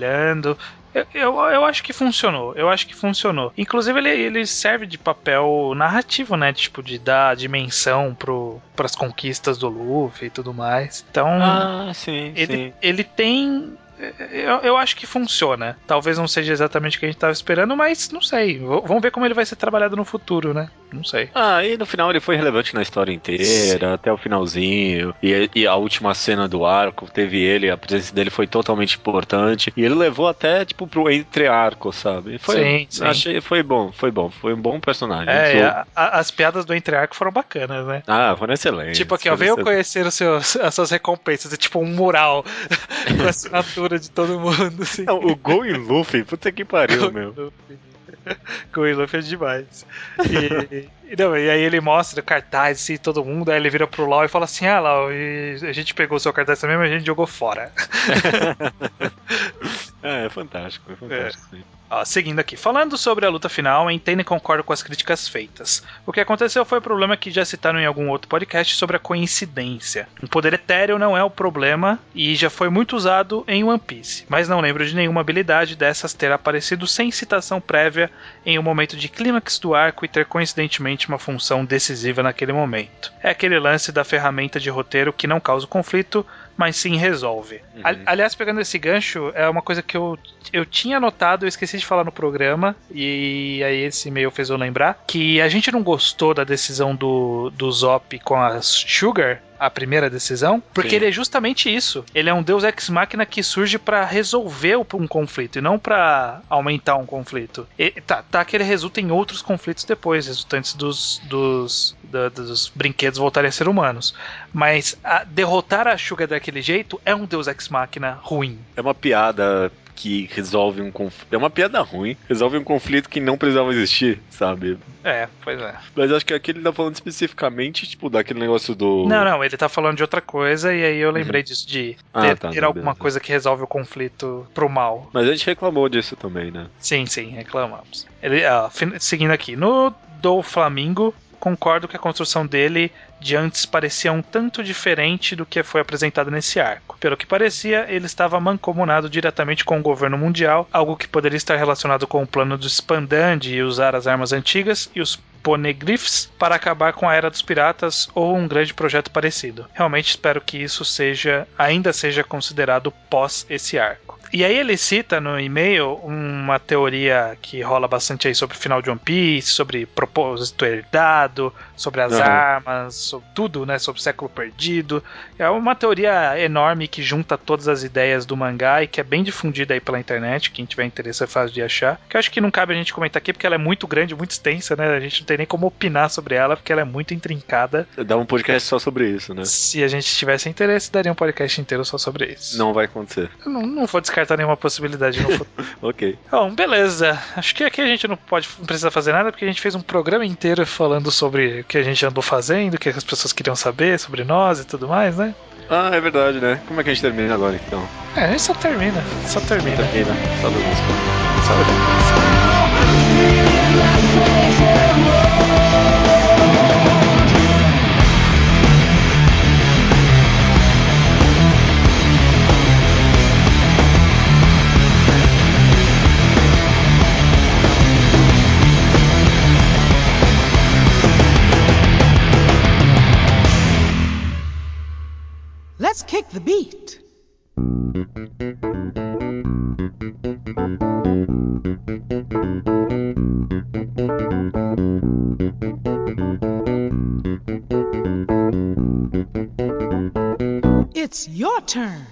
Eu, eu, eu acho que funcionou. Eu acho que funcionou. Inclusive, ele, ele serve de papel narrativo, né? Tipo, de dar dimensão pro, pras conquistas do Luffy e tudo mais. Então, Ah, sim, ele, sim. ele tem. Eu, eu acho que funciona. Talvez não seja exatamente o que a gente tava esperando, mas não sei. V- Vamos ver como ele vai ser trabalhado no futuro, né? Não sei. Ah, e no final ele foi relevante na história inteira, até o finalzinho. E, e a última cena do arco teve ele, a presença dele foi totalmente importante. E ele levou até, tipo, pro entre-arco, sabe? Foi, Sim, sim. Achei, foi bom, foi bom. Foi um bom personagem. É, Sou- a- a- as piadas do entre-arco foram bacanas, né? Ah, foram excelentes. Tipo aqui, ó, foram venham excelentes. conhecer os seus, as suas recompensas. É tipo um mural *laughs* com a de todo mundo. *laughs* Assim. Não, o Gol e Luffy, puta que pariu, meu. Com *laughs* o Luffy é demais. E, e, não, e aí ele mostra o cartaz, assim, todo mundo, aí ele vira pro Lau e fala assim: Ah, Lau, e a gente pegou o seu cartaz também, mas a gente jogou fora. *laughs* É, é fantástico, é fantástico. sim. Ó, seguindo aqui, falando sobre a luta final, entendo e concordo com as críticas feitas. O que aconteceu foi o problema que já citaram em algum outro podcast sobre a coincidência. Um poder etéreo não é o problema e já foi muito usado em One Piece, mas não lembro de nenhuma habilidade dessas ter aparecido sem citação prévia em um momento de clímax do arco e ter coincidentemente uma função decisiva naquele momento. É aquele lance da ferramenta de roteiro que não causa conflito, mas sim resolve. Uhum. Ali- Aliás, pegando esse gancho, é uma coisa que eu, eu tinha notado, eu esqueci de falar no programa, e aí esse e-mail fez eu lembrar, que a gente não gostou da decisão do, do Zop com a Sugar, a primeira decisão, porque Sim. ele é justamente isso. Ele é um deus ex-máquina que surge pra resolver um conflito e não pra aumentar um conflito. E, tá, tá que ele resulta em outros conflitos depois, resultantes dos, dos, da- dos brinquedos voltarem a ser humanos. Mas a- derrotar a Sugar daquele jeito é um deus ex-máquina ruim. É uma piada que resolve um conflito. É uma piada ruim, resolve um conflito que não precisava existir, sabe? É, pois é. Mas acho que aqui ele tá falando especificamente, tipo, daquele negócio do. Não, não, ele tá falando de outra coisa e aí eu lembrei disso, de Ah, ter, tá, ter alguma coisa que resolve o conflito pro mal. Mas a gente reclamou disso também, né? Sim, sim, reclamamos. Ele, ah, seguindo aqui, no do Flamingo, concordo que a construção dele de antes parecia um tanto diferente do que foi apresentado nesse arco. Pelo que parecia, ele estava mancomunado diretamente com o governo mundial, algo que poderia estar relacionado com o plano do Spandand e usar as armas antigas e os Poneglyphs para acabar com a era dos piratas ou um grande projeto parecido. Realmente espero que isso seja ainda seja considerado pós esse arco. E aí ele cita no e-mail uma teoria que rola bastante aí sobre o final de One Piece, sobre propósito herdado, sobre as Aham. armas, sobre tudo, né, sobre o século perdido. É uma teoria enorme que junta todas as ideias do mangá e que é bem difundida aí pela internet, quem tiver interesse é fácil de achar. Que eu acho que não cabe a gente comentar aqui porque ela é muito grande, muito extensa, né? A gente não tem nem como opinar sobre ela porque ela é muito intrincada. Dá um podcast só sobre isso, né? Se a gente tivesse interesse, daria um podcast inteiro só sobre isso. Não vai acontecer. Eu não, não vou descartar nenhuma possibilidade no futuro. *laughs* Ok. Bom, beleza. Acho que aqui a gente não pode, não precisa fazer nada porque a gente fez um programa inteiro falando sobre que a gente andou fazendo, o que as pessoas queriam saber sobre nós e tudo mais, né? Ah, é verdade, né? Como é que a gente termina agora então? É, a gente só termina, só termina. Termina. Só do música. Sabe? Let's kick the beat. It's your turn.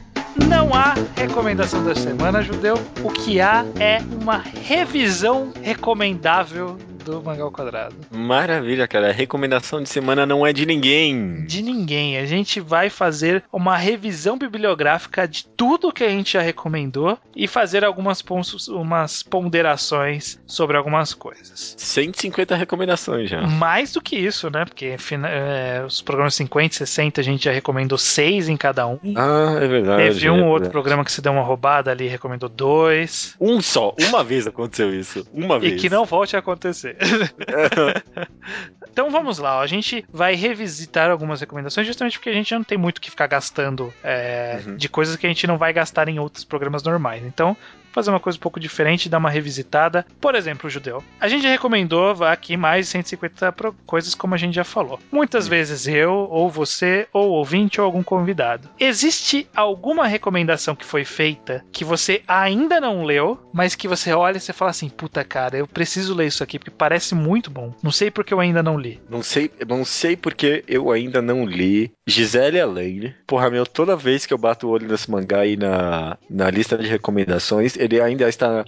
Não há recomendação da semana, judeu. O que há é uma revisão recomendável do Mangá ao Quadrado. Maravilha, cara. A recomendação de semana não é de ninguém. De ninguém. A gente vai fazer uma revisão bibliográfica de tudo que a gente já recomendou e fazer algumas umas ponderações sobre algumas coisas. 150 recomendações já. Mais do que isso, né? Porque é, os programas 50 e 60 a gente já recomendou seis em cada um. Ah, é verdade. Teve um é ou outro verdade. programa que se deu uma roubada ali, recomendou dois. Um só. Uma vez aconteceu isso. Uma E vez. que não volte a acontecer. *laughs* então vamos lá, a gente vai revisitar algumas recomendações justamente porque a gente não tem muito o que ficar gastando é, Uhum. de coisas que a gente não vai gastar em outros programas normais. Então, fazer uma coisa um pouco diferente, dar uma revisitada. Por exemplo, o judeu. A gente recomendou aqui mais de 150 pro- coisas, como a gente já falou. Muitas vezes eu, ou você, ou ouvinte, ou algum convidado. Existe alguma recomendação que foi feita que você ainda não leu, mas que você olha e você fala assim: puta cara, eu preciso ler isso aqui porque parece muito bom. Não sei porque eu ainda não li. Não sei, não sei porque eu ainda não li Gisele Alaine. Porra, meu, toda vez que eu bato o olho nesse mangá aí na, na lista de recomendações, ele ainda está.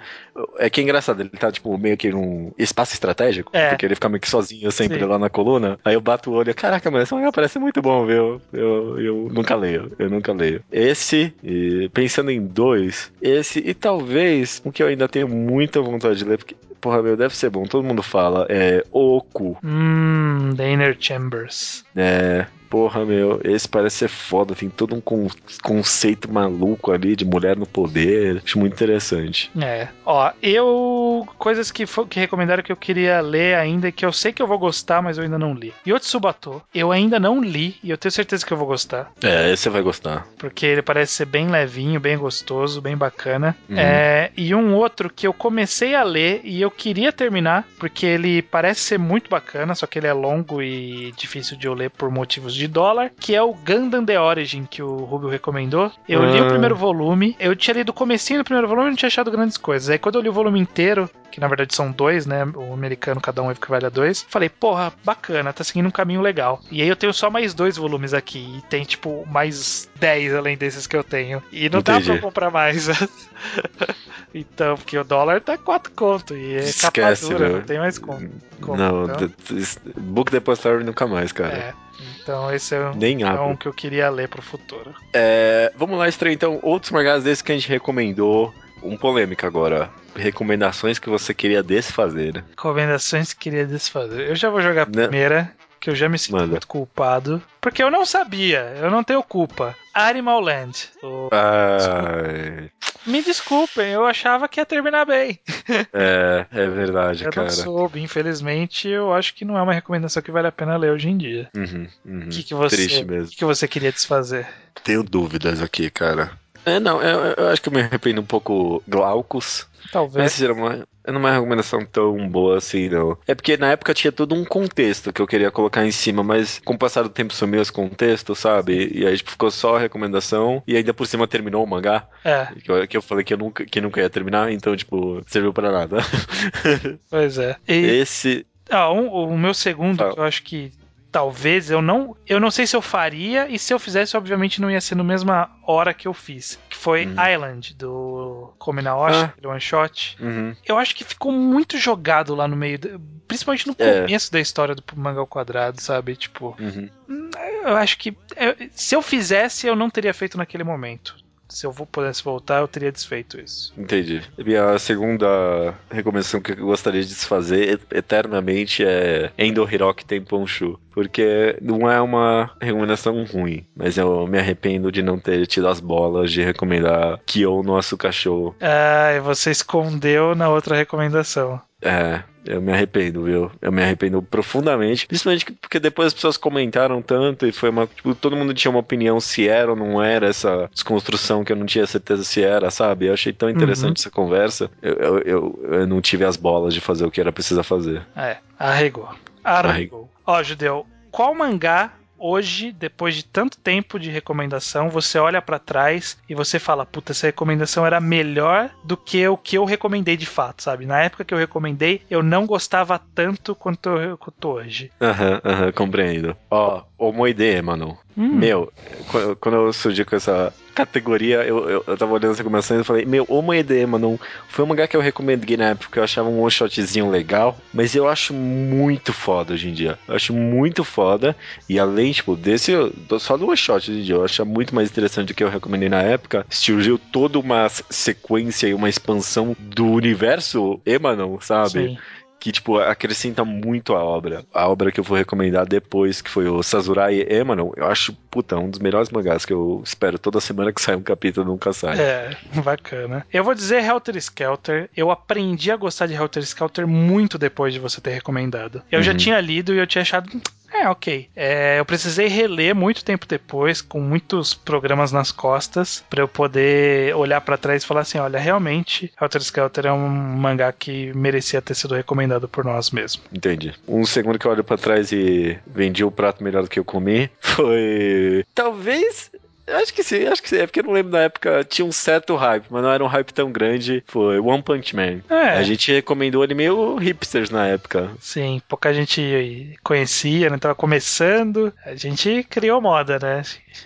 É que é engraçado, ele tá, tipo, meio que num espaço estratégico. É. Porque ele fica meio que sozinho sempre Sim. lá na coluna. Aí eu bato o olho e, caraca, mano, esse mangá parece muito bom, viu? Eu, eu nunca leio, eu nunca leio. Esse, e pensando em dois, esse e talvez um que eu ainda tenho muita vontade de ler, porque. Porra, meu, deve ser bom. Todo mundo fala. É Oku. Hum, The Inner Chambers. É, porra, meu, esse parece ser foda, tem todo um con- conceito maluco ali de mulher no poder. Acho muito interessante. É. Ó, eu. Coisas que, que recomendaram que eu queria ler ainda e que eu sei que eu vou gostar, mas eu ainda não li. Yotsubato, eu ainda não li e eu tenho certeza que eu vou gostar. É, esse você vai gostar. Porque ele parece ser bem levinho, bem gostoso, bem bacana. Uhum. É, e um outro que eu comecei a ler e eu queria terminar, porque ele parece ser muito bacana, só que ele é longo e difícil de eu ler por motivos de dólar, que é o Gundam The Origin, que o Rubio recomendou. Eu li Ah. o primeiro volume, eu tinha lido o comecinho do primeiro volume e não tinha achado grandes coisas. Aí quando eu li o volume inteiro, que na verdade são dois, né? O americano, cada um equivale a dois. Falei, porra, bacana, tá seguindo um caminho legal. E aí eu tenho só mais dois volumes aqui. E tem, tipo, mais dez além desses que eu tenho. E não dá pra Entendi. eu comprar mais. *laughs* então, porque o dólar tá quatro conto. E é Esquece, capa dura, meu. não tem mais conto. como, Não, então, Book Depository nunca mais, cara. é. Então esse é, um- Nem é um que eu queria ler pro futuro. É, vamos lá, estreia então outros mangás desses que a gente recomendou. Um polêmica agora. Recomendações que você queria desfazer. Recomendações que queria desfazer. Eu já vou jogar a Né? primeira, que eu já me sinto Manda. muito culpado. Porque eu não sabia, eu não tenho culpa. Animal Land. O- Ai, Me desculpem, eu achava que ia terminar bem. *laughs* é, é verdade, Eu cara. não soube, infelizmente, eu acho que não é uma recomendação que vale a pena ler hoje em dia. Uhum, uhum. O que, que você, Triste o mesmo. que, que você queria desfazer? Tenho dúvidas aqui, cara. É, não, eu, eu acho que eu me arrependo um pouco Glaucus. Talvez. Mas era uma, era uma recomendação tão boa assim, não. É porque na época tinha todo um contexto que eu queria colocar em cima, mas com o passar do tempo sumiu esse contexto, sabe? E aí tipo, ficou só a recomendação e ainda por cima terminou o mangá. É, Que eu, que eu falei que eu nunca, que nunca ia terminar, então, tipo, serviu pra nada. pois é. E, Esse. ah, um- o meu segundo, Fala. que eu acho que talvez eu não. Eu não sei se eu faria, e se eu fizesse, obviamente não ia ser na mesma hora que eu fiz. Que foi Hum. Island, do Kominaoshi, Ah. aquele one shot. Uhum. Eu acho que ficou muito jogado lá no meio, do- principalmente no É. começo da história do mangá ao quadrado, sabe? Tipo, Uhum. eu acho que eu- se eu fizesse, eu não teria feito naquele momento. Se eu pudesse voltar, eu teria desfeito isso. Entendi. Minha segunda recomendação que eu gostaria de desfazer et- eternamente é Endo Hiroki Tenponshu. Porque não é uma recomendação ruim, mas eu me arrependo de não ter tido as bolas de recomendar Kyo no Asuka Show. Ah, e você escondeu na outra recomendação. É, eu me arrependo, viu? Eu me arrependo profundamente. Principalmente que- porque depois as pessoas comentaram tanto e foi uma. Tipo, todo mundo tinha uma opinião se era ou não era essa desconstrução que eu não tinha certeza se era, sabe? Eu achei tão interessante essa conversa. Eu, eu, eu, eu não tive as bolas de fazer o que era preciso fazer. É, arregou. Arregou. Ó, Judeu, qual mangá hoje, depois de tanto tempo de recomendação, você olha pra trás e você fala, puta, essa recomendação era melhor do que o que eu recomendei de fato, sabe? Na época que eu recomendei, eu não gostava tanto quanto eu quanto hoje. Aham, aham, compreendo. Ó, Homoide, mano. Hum. Meu, qu- quando eu surgi com essa categoria, eu, eu, eu tava olhando as recomendações e falei, meu, Homoide, mano, foi um mangá que eu recomendei na época, eu achava um one shotzinho legal, mas eu acho muito foda hoje em dia. Eu acho muito foda, e além, tipo, desse, só do one shot hoje em dia, eu acho muito mais interessante do que eu recomendei na época, surgiu toda uma sequência e uma expansão do universo Emanon, sabe? Sim. que, tipo, acrescenta muito a obra. A obra que eu vou recomendar depois, que foi o Sazurai Emanon, eu acho, puta, um dos melhores mangás que eu espero toda semana que sai um capítulo nunca sai. É, *laughs* bacana. Eu vou dizer Helter Skelter. Eu aprendi a gostar de Helter Skelter muito depois de você ter recomendado. Eu já Uhum. tinha lido e eu tinha achado. É, ok. É, eu precisei reler muito tempo depois, com muitos programas nas costas, pra eu poder olhar pra trás e falar assim: olha, realmente, Helter Skelter é um mangá que merecia ter sido recomendado por nós mesmo. Entendi. Um segundo que eu olho pra trás e vendi o prato melhor do que eu comi foi. Talvez. Acho que sim, acho que sim. É porque eu não lembro na época, tinha um certo hype, mas não era um hype tão grande. Foi One Punch Man. É. A gente recomendou ele meio hipsters na época. Sim, pouca gente conhecia, né? Tava começando. A gente criou moda, né?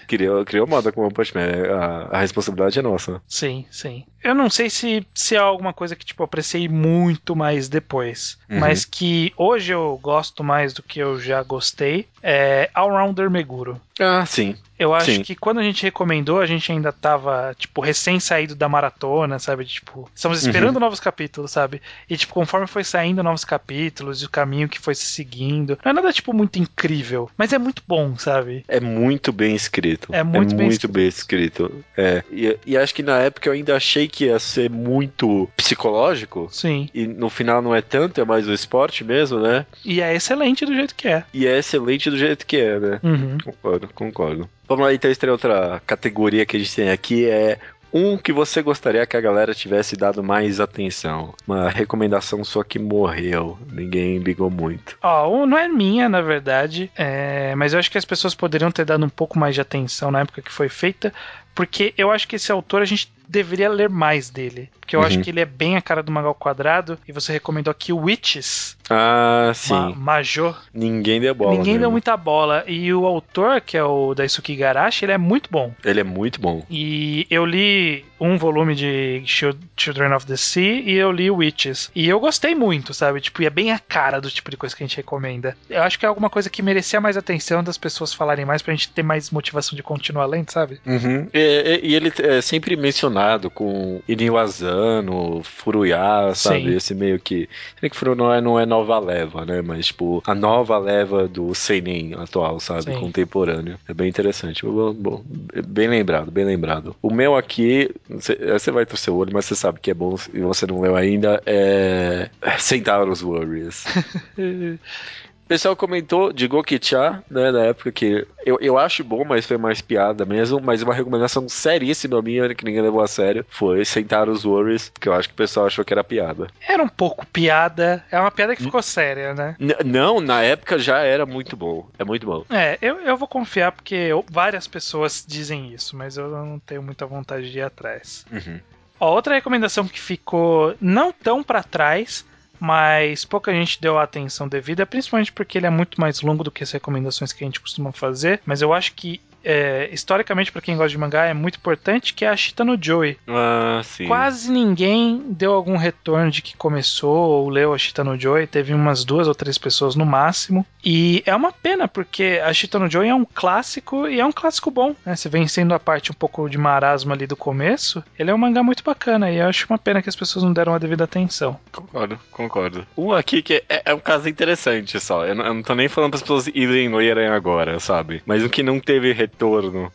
Criou, criou moda com One Punch Man. A, a responsabilidade é nossa. Sim, sim. Eu não sei se, se é alguma coisa que, tipo, apreciei muito mais depois. Uhum. Mas que hoje eu gosto mais do que eu já gostei. É Allrounder Meguro. Ah, sim. Eu acho Sim. que quando a gente recomendou, a gente ainda tava, tipo, recém saído da maratona, sabe? Tipo, estamos Uhum. esperando novos capítulos, sabe? E, tipo, conforme foi saindo novos capítulos e o caminho que foi se seguindo, não é nada, tipo, muito incrível, mas é muito bom, sabe? É muito bem escrito. É muito bem bem escrito. É. E, e acho que na época eu ainda achei que ia ser muito psicológico. Sim. E no final não é tanto, é mais o esporte mesmo, né? E é excelente do jeito que é. E é excelente do jeito que é, né? Uhum. Concordo, concordo. Vamos lá, então, estreia outra categoria que a gente tem aqui é um que você gostaria que a galera tivesse dado mais atenção. Uma recomendação sua que morreu. Ninguém ligou muito. Ó, um- não é minha, na verdade, é, mas eu acho que as pessoas poderiam ter dado um pouco mais de atenção na época que foi feita, porque eu acho que esse autor a gente deveria ler mais dele. Porque eu Uhum. acho que ele é bem a cara do Magal Quadrado, e você recomendou aqui Witches, Ah, sim. Ma Major. Ninguém deu bola. Ninguém deu mesmo. muita bola. E o autor, que é o Daisuke Igarashi, ele é muito bom. Ele é muito bom. E eu li um volume de Chil- Children of the Sea e eu li Witches. E eu gostei muito, sabe? Tipo, e é bem a cara do tipo de coisa que a gente recomenda. Eu acho que é alguma coisa que merecia mais atenção das pessoas falarem mais pra gente ter mais motivação de continuar lendo, sabe? Uhum. E, e- e ele é sempre mencionado com Inui Asano, Furuya, sabe? Sim. Esse meio que. Se bem que Furuya não é, não é nova leva, né? Mas, tipo, a nova leva do Seinen atual, sabe? Sim. Contemporâneo. É bem interessante. Bom, bom, bem lembrado, bem lembrado. O meu aqui, você você vai torcer o olho, mas você sabe que é bom e você não leu ainda, é Centauros Warriors. *laughs* O pessoal comentou de Gokicha, né, na época que eu, eu acho bom, mas foi mais piada mesmo, mas uma recomendação seríssima minha, que ninguém levou a sério, foi Sentar os Warriors, que eu acho que o pessoal achou que era piada. Era um pouco piada. É uma piada que ficou séria, né? N- não, na época já era muito bom. É muito bom. É, eu, eu vou confiar porque eu- várias pessoas dizem isso, mas eu não tenho muita vontade de ir atrás. Uhum. Ó, outra recomendação que ficou não tão pra trás, mas pouca gente deu a atenção devida, principalmente porque ele é muito mais longo do que as recomendações que a gente costuma fazer. Mas eu acho que, é, historicamente, pra quem gosta de mangá, é muito importante, que é a Shita no Joey. Ah, sim. Quase ninguém deu algum retorno de que começou ou leu a Shita no Joy. Teve umas duas ou três pessoas no máximo. E é uma pena, porque a Shita no Joy é um clássico e é um clássico bom. Né? Se vencendo a parte um pouco de marasmo ali do começo, ele é um mangá muito bacana. E eu acho uma pena que as pessoas não deram a devida atenção. Concordo, concordo. Um aqui que é, é um caso interessante só. Eu não, eu não tô nem falando para as pessoas irem lerem agora, sabe? Mas um que não teve retorno,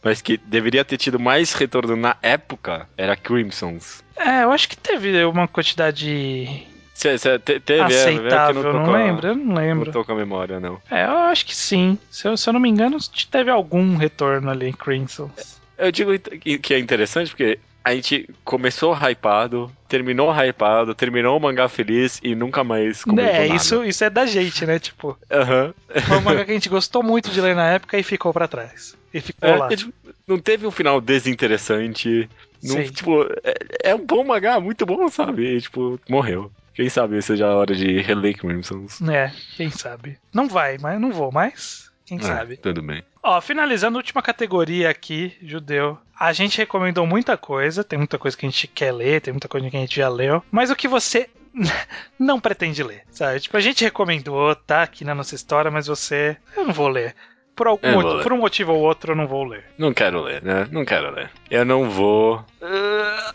mas que deveria ter tido mais retorno na época, era Crimsons. É, eu acho que teve uma quantidade Cê, cê te- teve, é, é aceitável. tô não a- lembro, eu não Não lembro. tô com a memória, não. É, eu acho que sim. Se eu, se eu não me engano, teve algum retorno ali em Crimson. Eu digo que é interessante porque a gente começou hypado, terminou hypado, terminou o mangá feliz e nunca mais comentou É, nada. isso, isso é da gente, né? Tipo, Aham. foi um mangá que a gente gostou muito de ler na época e ficou pra trás. E ficou É, lá. é, tipo, não teve um final desinteressante. Não, tipo, é, é um bom mangá, muito bom, sabe? E, tipo, morreu. Quem sabe seja a hora de reler Crimsons. É, quem sabe. Não vai, mas não vou mais. Quem É, sabe. tudo bem. Ó, finalizando a última categoria aqui, judeu. A gente recomendou muita coisa, tem muita coisa que a gente quer ler, tem muita coisa que a gente já leu, mas o que você *laughs* não pretende ler, sabe? Tipo, a gente recomendou, tá aqui na nossa história, mas você, eu não vou ler. Por algum vou motivo, por um motivo ou outro, eu não vou ler. Não quero ler, né? Não quero ler. Eu não vou. *laughs*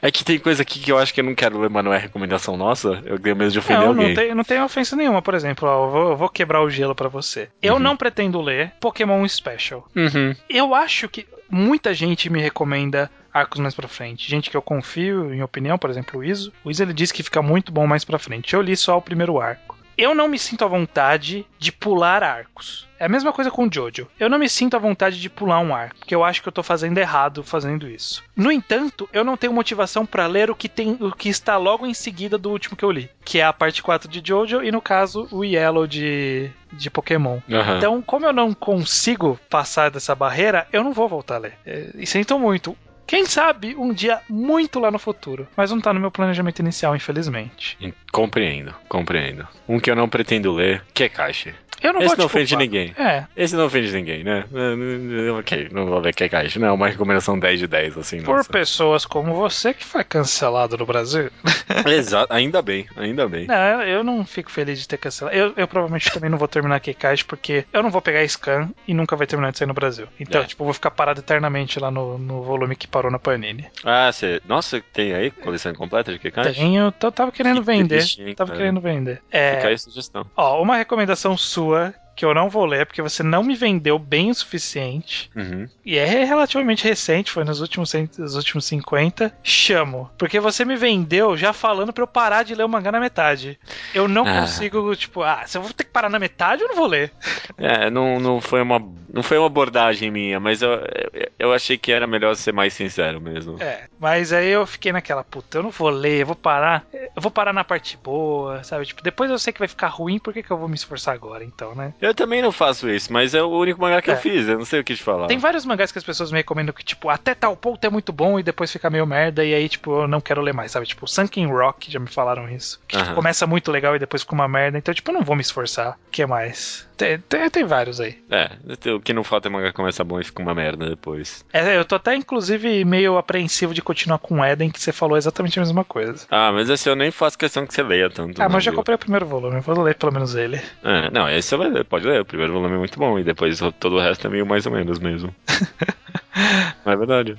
É que tem coisa aqui que eu acho que eu não quero ler, mas não é recomendação nossa. Eu tenho medo de ofender Não, alguém. não tem, não tem ofensa nenhuma, por exemplo, ó, eu, vou, eu vou quebrar o gelo pra você. Eu Uhum. não pretendo ler Pokémon Special. Uhum. Eu acho que muita gente me recomenda arcos mais pra frente. Gente que eu confio em opinião, por exemplo, o Iso. O Iso ele diz que fica muito bom mais pra frente. Eu li só o primeiro arco. Eu não me sinto à vontade de pular arcos. É a mesma coisa com o Jojo. Eu não me sinto à vontade de pular um arco, porque eu acho que eu tô fazendo errado fazendo isso. No entanto, eu não tenho motivação pra ler o que tem, o que está logo em seguida do último que eu li, que é a parte 4 de Jojo e no caso o Yellow de de Pokémon. Aham. Então, como eu não consigo passar dessa barreira, eu não vou voltar a ler. É, E sinto muito. Quem sabe um dia muito lá no futuro. Mas não tá no meu planejamento inicial, infelizmente. Compreendo, compreendo. Um que eu não pretendo ler, que é Caixa. Eu não Esse não ofende culpar. ninguém. É. Esse não ofende ninguém, né? Ok, não vou ler que é. Não, é uma recomendação 10 de 10, assim. Por nossa. pessoas como você que foi cancelado no Brasil. *laughs* Exato, ainda bem, ainda bem. Não, eu não fico feliz de ter cancelado. Eu, eu provavelmente também não vou terminar Kekash porque eu não vou pegar scan e nunca vai terminar de sair no Brasil. Então, É. tipo, eu vou ficar parado eternamente lá no, no volume que parou na Panini. Ah, você. Nossa, tem aí coleção completa de Caixa? Tenho, eu tava querendo Que vender. triste, Tava cara. querendo vender. É, Fica aí a sugestão. Ó, uma recomendação sua Tua que eu não vou ler porque você não me vendeu bem o suficiente. Uhum. E é relativamente recente, foi nos últimos, nos últimos 50. Chamo. Porque você me vendeu já falando pra eu parar de ler o mangá na metade. Eu não Ah. consigo, tipo, ah, se eu vou ter que parar na metade, eu não vou ler. É, não, não, foi uma, não foi uma abordagem minha, mas eu, eu, eu achei que era melhor ser mais sincero mesmo. É, mas aí eu fiquei naquela, puta, eu não vou ler, eu vou parar. Eu vou parar na parte boa, sabe? Tipo, depois eu sei que vai ficar ruim, por que, que eu vou me esforçar agora, então, né? Eu também não faço isso, mas é o único mangá que É. eu fiz, eu não sei o que te falar. Tem vários mangás que as pessoas me recomendam que, tipo, até tal ponto é muito bom e depois fica meio merda e aí, tipo, eu não quero ler mais, sabe? Tipo, Sunken Rock, já me falaram isso. Que tipo, Aham. começa muito legal e depois fica uma merda, então, tipo, eu não vou me esforçar. O que mais? Tem, tem, tem vários aí. É, o que não falta é mangá que começa bom e fica uma merda depois. É, eu tô até, inclusive, meio apreensivo de continuar com Eden, que você falou exatamente a mesma coisa. Ah, mas esse eu nem faço questão que você leia tanto. Ah, mas eu já comprei o primeiro volume, eu vou ler pelo menos ele. É, não, esse você vai ler, pode ler. O primeiro volume é muito bom e depois todo o resto é meio mais ou menos mesmo. *laughs* Mas é verdade.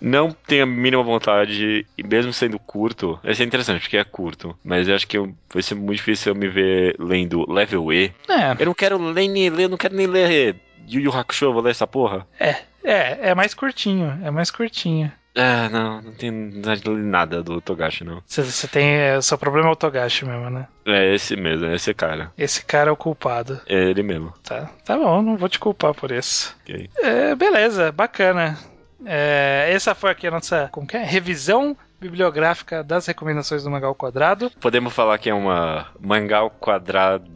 Não tenho a mínima vontade, e mesmo sendo curto, vai ser interessante, porque é curto, mas eu acho que eu- vai ser muito difícil eu me ver lendo Level E. É, Eu não quero ler nem ler, eu não quero nem ler Yu Yu Hakusho, vou ler essa porra. é, é, é mais curtinho, é mais curtinho. Ah, não, não ler nada do Togashi, não. Você- tem. é, O seu problema é o Togashi mesmo, né? É esse mesmo, é esse cara. Esse cara é o culpado. É ele mesmo. Tá, tá bom, não vou te culpar por isso. Ok. É, beleza, bacana. É, essa foi aqui a nossa como que é? revisão bibliográfica das recomendações do Mangal Quadrado. Podemos falar que é uma mangá ao quadrado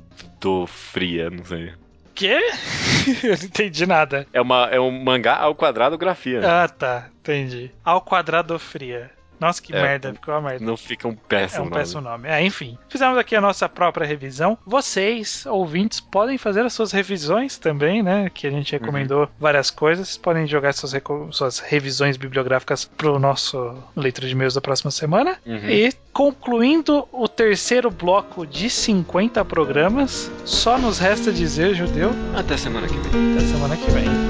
fria, não sei. Quê? *laughs* Eu não entendi nada. É, uma, é um mangá ao quadrado grafia. Ah, tá, entendi. Ao quadrado fria. Nossa, que É, merda, ficou uma merda. Não fica um É péssimo um nome. péssimo nome. É, enfim. Fizemos aqui a nossa própria revisão. Vocês, ouvintes, podem fazer as suas revisões também, né? Que a gente recomendou várias coisas. Vocês podem jogar suas, suas revisões bibliográficas pro nosso leitura de e-mails da próxima semana. Uhum. E concluindo o terceiro bloco de 50 programas, só nos resta dizer, judeu, Até semana que vem. até semana que vem.